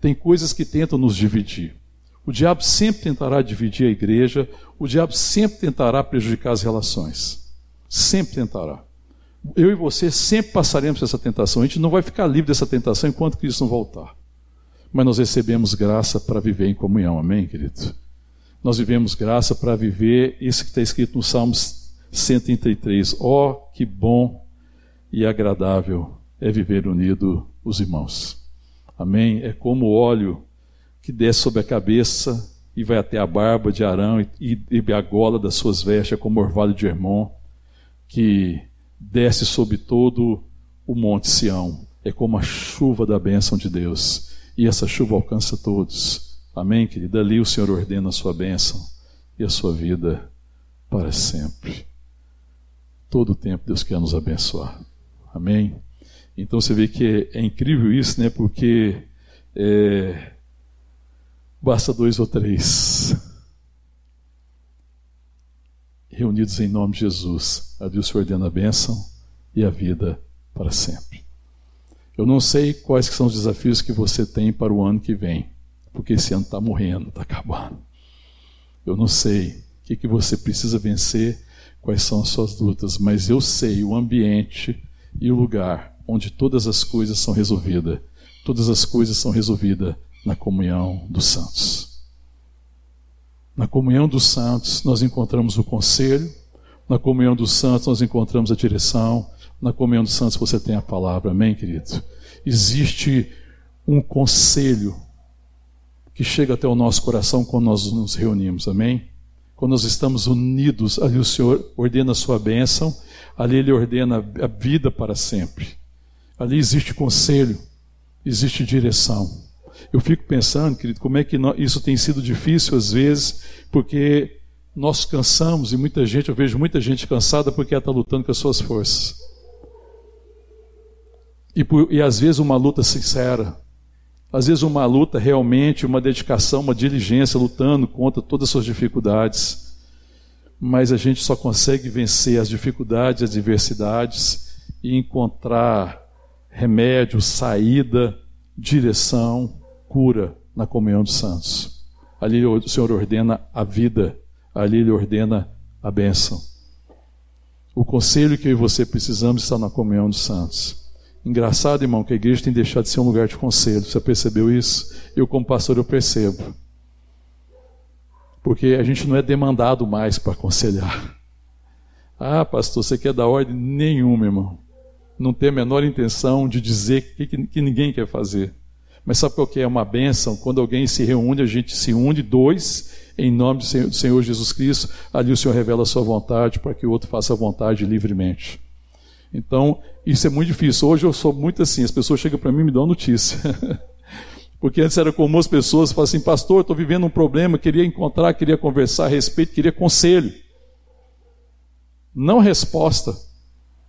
Tem coisas que tentam nos dividir. O diabo sempre tentará dividir a igreja, o diabo sempre tentará prejudicar as relações. Sempre tentará. Eu e você sempre passaremos essa tentação. A gente não vai ficar livre dessa tentação enquanto Cristo não voltar. Mas nós recebemos graça para viver em comunhão. Amém, querido? Nós vivemos graça para viver isso que está escrito no Salmos 133. Ó, oh, que bom e agradável é viver unido os irmãos. Amém? É como o óleo que desce sobre a cabeça e vai até a barba de Arão e, e a gola das suas vestes, é como orvalho de Hermon que desce sobre todo o monte Sião. É como a chuva da bênção de Deus. E essa chuva alcança todos. Amém, querida? Ali o Senhor ordena a sua bênção e a sua vida para sempre. Todo o tempo Deus quer nos abençoar. Amém? Então você vê que é, é incrível isso, né? Porque é, basta dois ou três reunidos em nome de Jesus. A Deus ordena a bênção e a vida para sempre. Eu não sei quais são os desafios que você tem para o ano que vem, porque esse ano está morrendo, está acabando. Eu não sei o que, que você precisa vencer, quais são as suas lutas, mas eu sei o ambiente e o lugar onde todas as coisas são resolvidas. Todas as coisas são resolvidas na comunhão dos santos. Na comunhão dos santos, nós encontramos o conselho, na comunhão dos santos, nós encontramos a direção, na comunhão dos santos, você tem a palavra, amém, querido? Existe um conselho que chega até o nosso coração quando nós nos reunimos, amém? Quando nós estamos unidos, ali o Senhor ordena a sua bênção, ali Ele ordena a vida para sempre. Ali existe conselho, existe direção. Eu fico pensando, querido, como é que isso tem sido difícil às vezes, porque nós cansamos e muita gente, eu vejo muita gente cansada porque ela está lutando com as suas forças. E, por, e às vezes uma luta sincera, às vezes uma luta realmente, uma dedicação, uma diligência, lutando contra todas as suas dificuldades. Mas a gente só consegue vencer as dificuldades, as adversidades e encontrar remédio, saída, direção cura na comunhão dos santos. Ali o Senhor ordena a vida, ali Ele ordena a bênção. O conselho que eu e você precisamos está na comunhão dos santos. Engraçado, irmão, que a igreja tem deixado de ser um lugar de conselho. Você percebeu isso? Eu, como pastor, eu percebo. Porque a gente não é demandado mais para aconselhar. Ah, pastor, você quer dar ordem? Nenhuma, irmão. Não tem a menor intenção de dizer o que, que ninguém quer fazer. Mas sabe qual que é uma bênção? Quando alguém se reúne, a gente se une, dois, em nome do Senhor Jesus Cristo, ali o Senhor revela a sua vontade para que o outro faça a vontade livremente. Então, isso é muito difícil. Hoje eu sou muito assim, as pessoas chegam para mim e me dão notícia. Porque antes era comum as pessoas falarem assim, pastor, estou vivendo um problema, queria encontrar, queria conversar a respeito, queria conselho. Não resposta.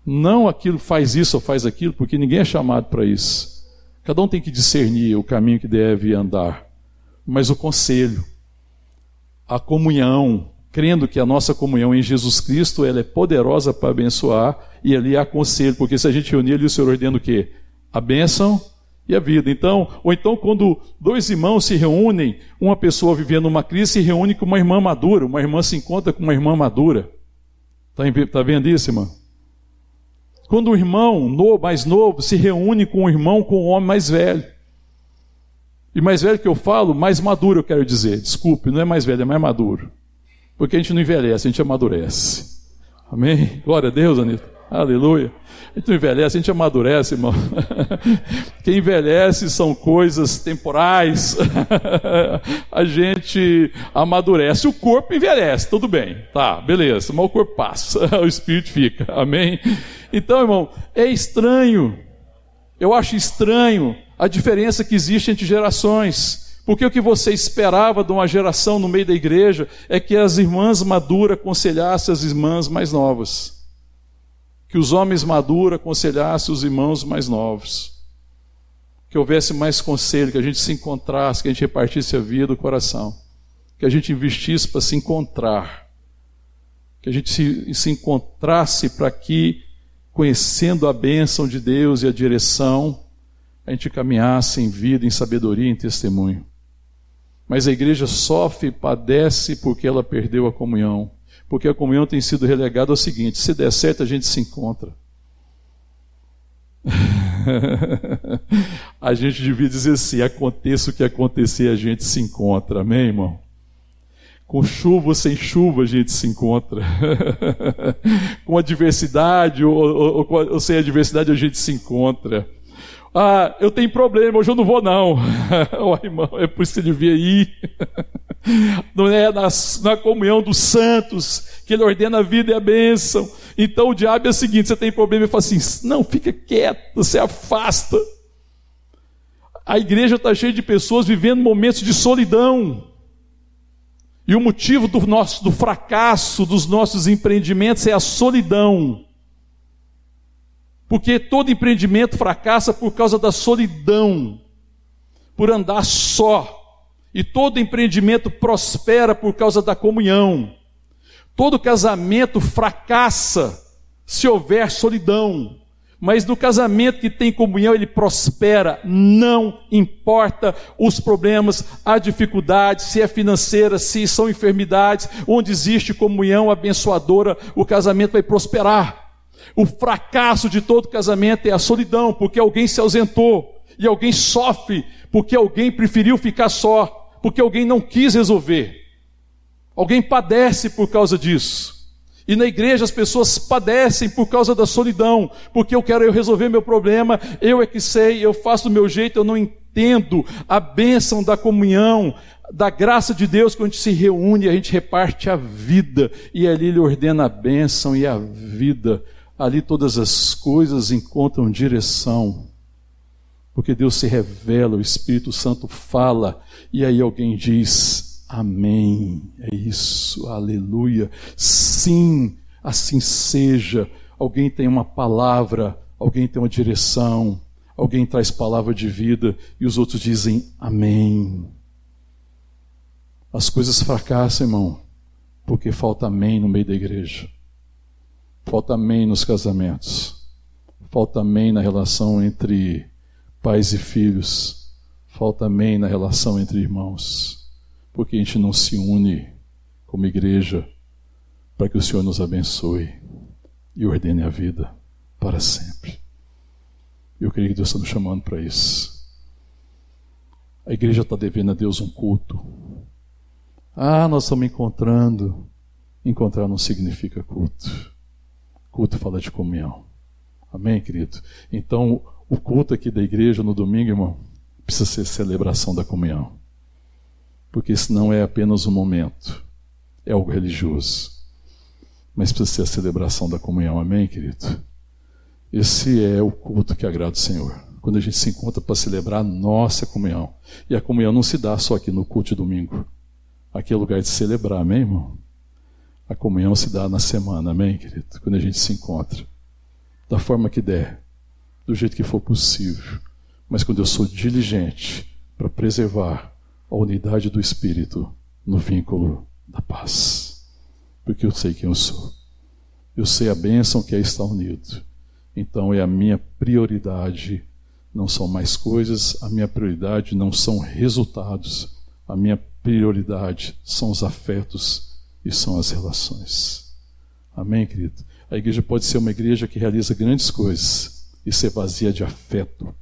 Não aquilo faz isso ou faz aquilo, porque ninguém é chamado para isso. Cada um tem que discernir o caminho que deve andar. Mas o conselho, a comunhão, crendo que a nossa comunhão em Jesus Cristo ela é poderosa para abençoar, e ali há conselho, porque se a gente unir ali, o Senhor ordena o quê? A bênção e a vida. Então, ou então quando dois irmãos se reúnem, uma pessoa vivendo uma crise se reúne com uma irmã madura, uma irmã se encontra com uma irmã madura. Está tá vendo isso, irmão? Quando o irmão novo, mais novo se reúne com o irmão com o homem mais velho. E mais velho que eu falo, mais maduro eu quero dizer. Desculpe, não é mais velho, é mais maduro. Porque a gente não envelhece, a gente amadurece. Amém? Glória a Deus, Anitta. Aleluia. A gente não envelhece, a gente amadurece, irmão. Quem envelhece são coisas temporais. a gente amadurece. O corpo envelhece, tudo bem. Tá, beleza. Mas o corpo passa, o espírito fica. Amém? Então, irmão, é estranho. Eu acho estranho a diferença que existe entre gerações. Porque o que você esperava de uma geração no meio da igreja é que as irmãs maduras aconselhassem as irmãs mais novas. Que os homens maduros aconselhassem os irmãos mais novos, que houvesse mais conselho, que a gente se encontrasse, que a gente repartisse a vida do coração, que a gente investisse para se encontrar, que a gente se, se encontrasse para que, conhecendo a bênção de Deus e a direção, a gente caminhasse em vida, em sabedoria, em testemunho. Mas a igreja sofre padece porque ela perdeu a comunhão porque a comunhão tem sido relegada ao seguinte: se der certo, a gente se encontra. a gente devia dizer assim: aconteça o que acontecer, a gente se encontra, amém, irmão? Com chuva ou sem chuva a gente se encontra. Com adversidade ou, ou, ou, ou sem adversidade a gente se encontra. Ah, eu tenho problema, hoje eu não vou não. oh, irmão, é por isso que ele devia ir. não é na, na, comunhão dos santos que ele ordena a vida e a bênção. Então o diabo é o seguinte: você tem problema e fala assim, não, fica quieto, você afasta. A igreja está cheia de pessoas vivendo momentos de solidão. E o motivo do nosso do fracasso dos nossos empreendimentos é a solidão. Porque todo empreendimento fracassa por causa da solidão, por andar só. E todo empreendimento prospera por causa da comunhão. Todo casamento fracassa se houver solidão. Mas no casamento que tem comunhão, ele prospera, não importa os problemas, a dificuldade, se é financeira, se são enfermidades, onde existe comunhão abençoadora, o casamento vai prosperar. O fracasso de todo casamento é a solidão, porque alguém se ausentou, e alguém sofre porque alguém preferiu ficar só, porque alguém não quis resolver. Alguém padece por causa disso. E na igreja as pessoas padecem por causa da solidão, porque eu quero eu resolver meu problema, eu é que sei, eu faço do meu jeito, eu não entendo a bênção da comunhão, da graça de Deus, quando a gente se reúne, a gente reparte a vida, e ali ele ordena a bênção e a vida ali todas as coisas encontram direção. Porque Deus se revela, o Espírito Santo fala, e aí alguém diz: Amém. É isso, aleluia. Sim, assim seja. Alguém tem uma palavra, alguém tem uma direção, alguém traz palavra de vida, e os outros dizem: Amém. As coisas fracassam, irmão, porque falta amém no meio da igreja. Falta amém nos casamentos. Falta amém na relação entre pais e filhos. Falta amém na relação entre irmãos. Porque a gente não se une como igreja para que o Senhor nos abençoe e ordene a vida para sempre. Eu creio que Deus está nos chamando para isso. A igreja está devendo a Deus um culto. Ah, nós estamos encontrando. Encontrar não significa culto. Culto fala de comunhão. Amém, querido? Então, o culto aqui da igreja no domingo, irmão, precisa ser celebração da comunhão. Porque isso não é apenas um momento, é algo religioso. Mas precisa ser a celebração da comunhão, amém, querido? Esse é o culto que agrada o Senhor. Quando a gente se encontra para celebrar a nossa comunhão. E a comunhão não se dá só aqui no culto de domingo. Aqui é lugar de celebrar, amém, irmão? A comunhão se dá na semana, amém, querido? Quando a gente se encontra. Da forma que der, do jeito que for possível. Mas quando eu sou diligente para preservar a unidade do Espírito no vínculo da paz. Porque eu sei quem eu sou. Eu sei a bênção que é estar unido. Então é a minha prioridade. Não são mais coisas, a minha prioridade não são resultados. A minha prioridade são os afetos e são as relações. Amém, querido? A igreja pode ser uma igreja que realiza grandes coisas e ser vazia de afeto,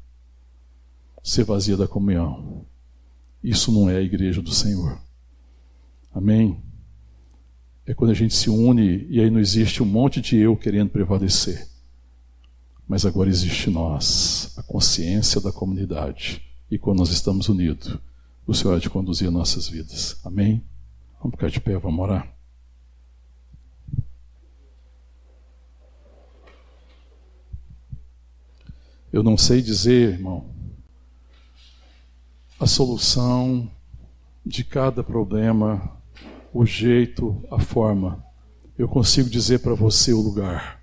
ser vazia da comunhão. Isso não é a igreja do Senhor. Amém? É quando a gente se une e aí não existe um monte de eu querendo prevalecer. Mas agora existe nós, a consciência da comunidade. E quando nós estamos unidos, o Senhor há de conduzir nossas vidas. Amém? Vamos ficar de pé, vamos orar. Eu não sei dizer, irmão, a solução de cada problema, o jeito, a forma. Eu consigo dizer para você o lugar.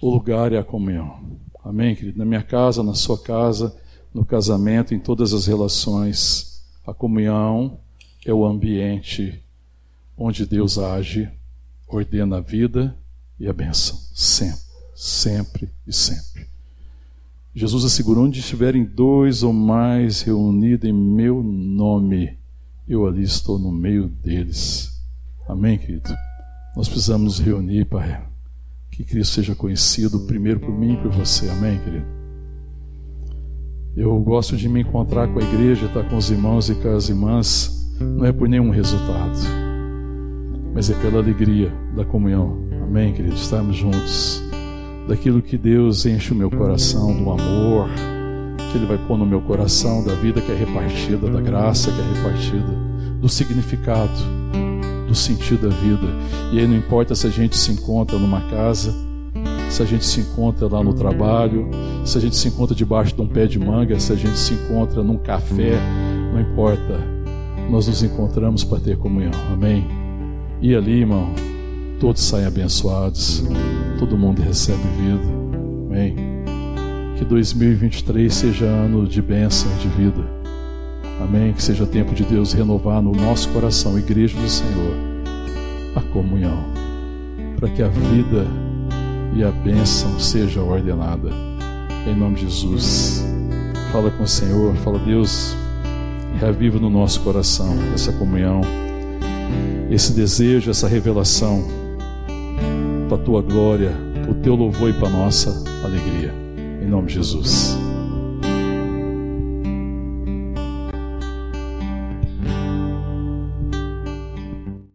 O lugar é a comunhão. Amém, querido? Na minha casa, na sua casa, no casamento, em todas as relações, a comunhão é o ambiente onde Deus age, ordena a vida e a bênção. Sempre, sempre e sempre. Jesus assegurou: onde estiverem dois ou mais reunidos em meu nome, eu ali estou no meio deles. Amém, querido? Nós precisamos nos reunir para que Cristo seja conhecido primeiro por mim e por você. Amém, querido? Eu gosto de me encontrar com a igreja, estar com os irmãos e com as irmãs, não é por nenhum resultado, mas é pela alegria da comunhão. Amém, querido? Estarmos juntos daquilo que Deus enche o meu coração, do amor que Ele vai pôr no meu coração, da vida que é repartida, da graça que é repartida, do significado, do sentido da vida. E aí não importa se a gente se encontra numa casa, se a gente se encontra lá no trabalho, se a gente se encontra debaixo de um pé de manga, se a gente se encontra num café, não importa. Nós nos encontramos para ter comunhão. Amém? E ali, irmão, todos saem abençoados, todo mundo recebe vida. Amém. Que 2023 seja ano de bênção e de vida. Amém. Que seja tempo de Deus renovar no nosso coração, igreja do Senhor, a comunhão, para que a vida e a bênção seja ordenada. Em nome de Jesus. Fala com o Senhor, fala Deus, reaviva no nosso coração essa comunhão, esse desejo, essa revelação para a tua glória, o teu louvor e para a nossa alegria. Em nome de Jesus.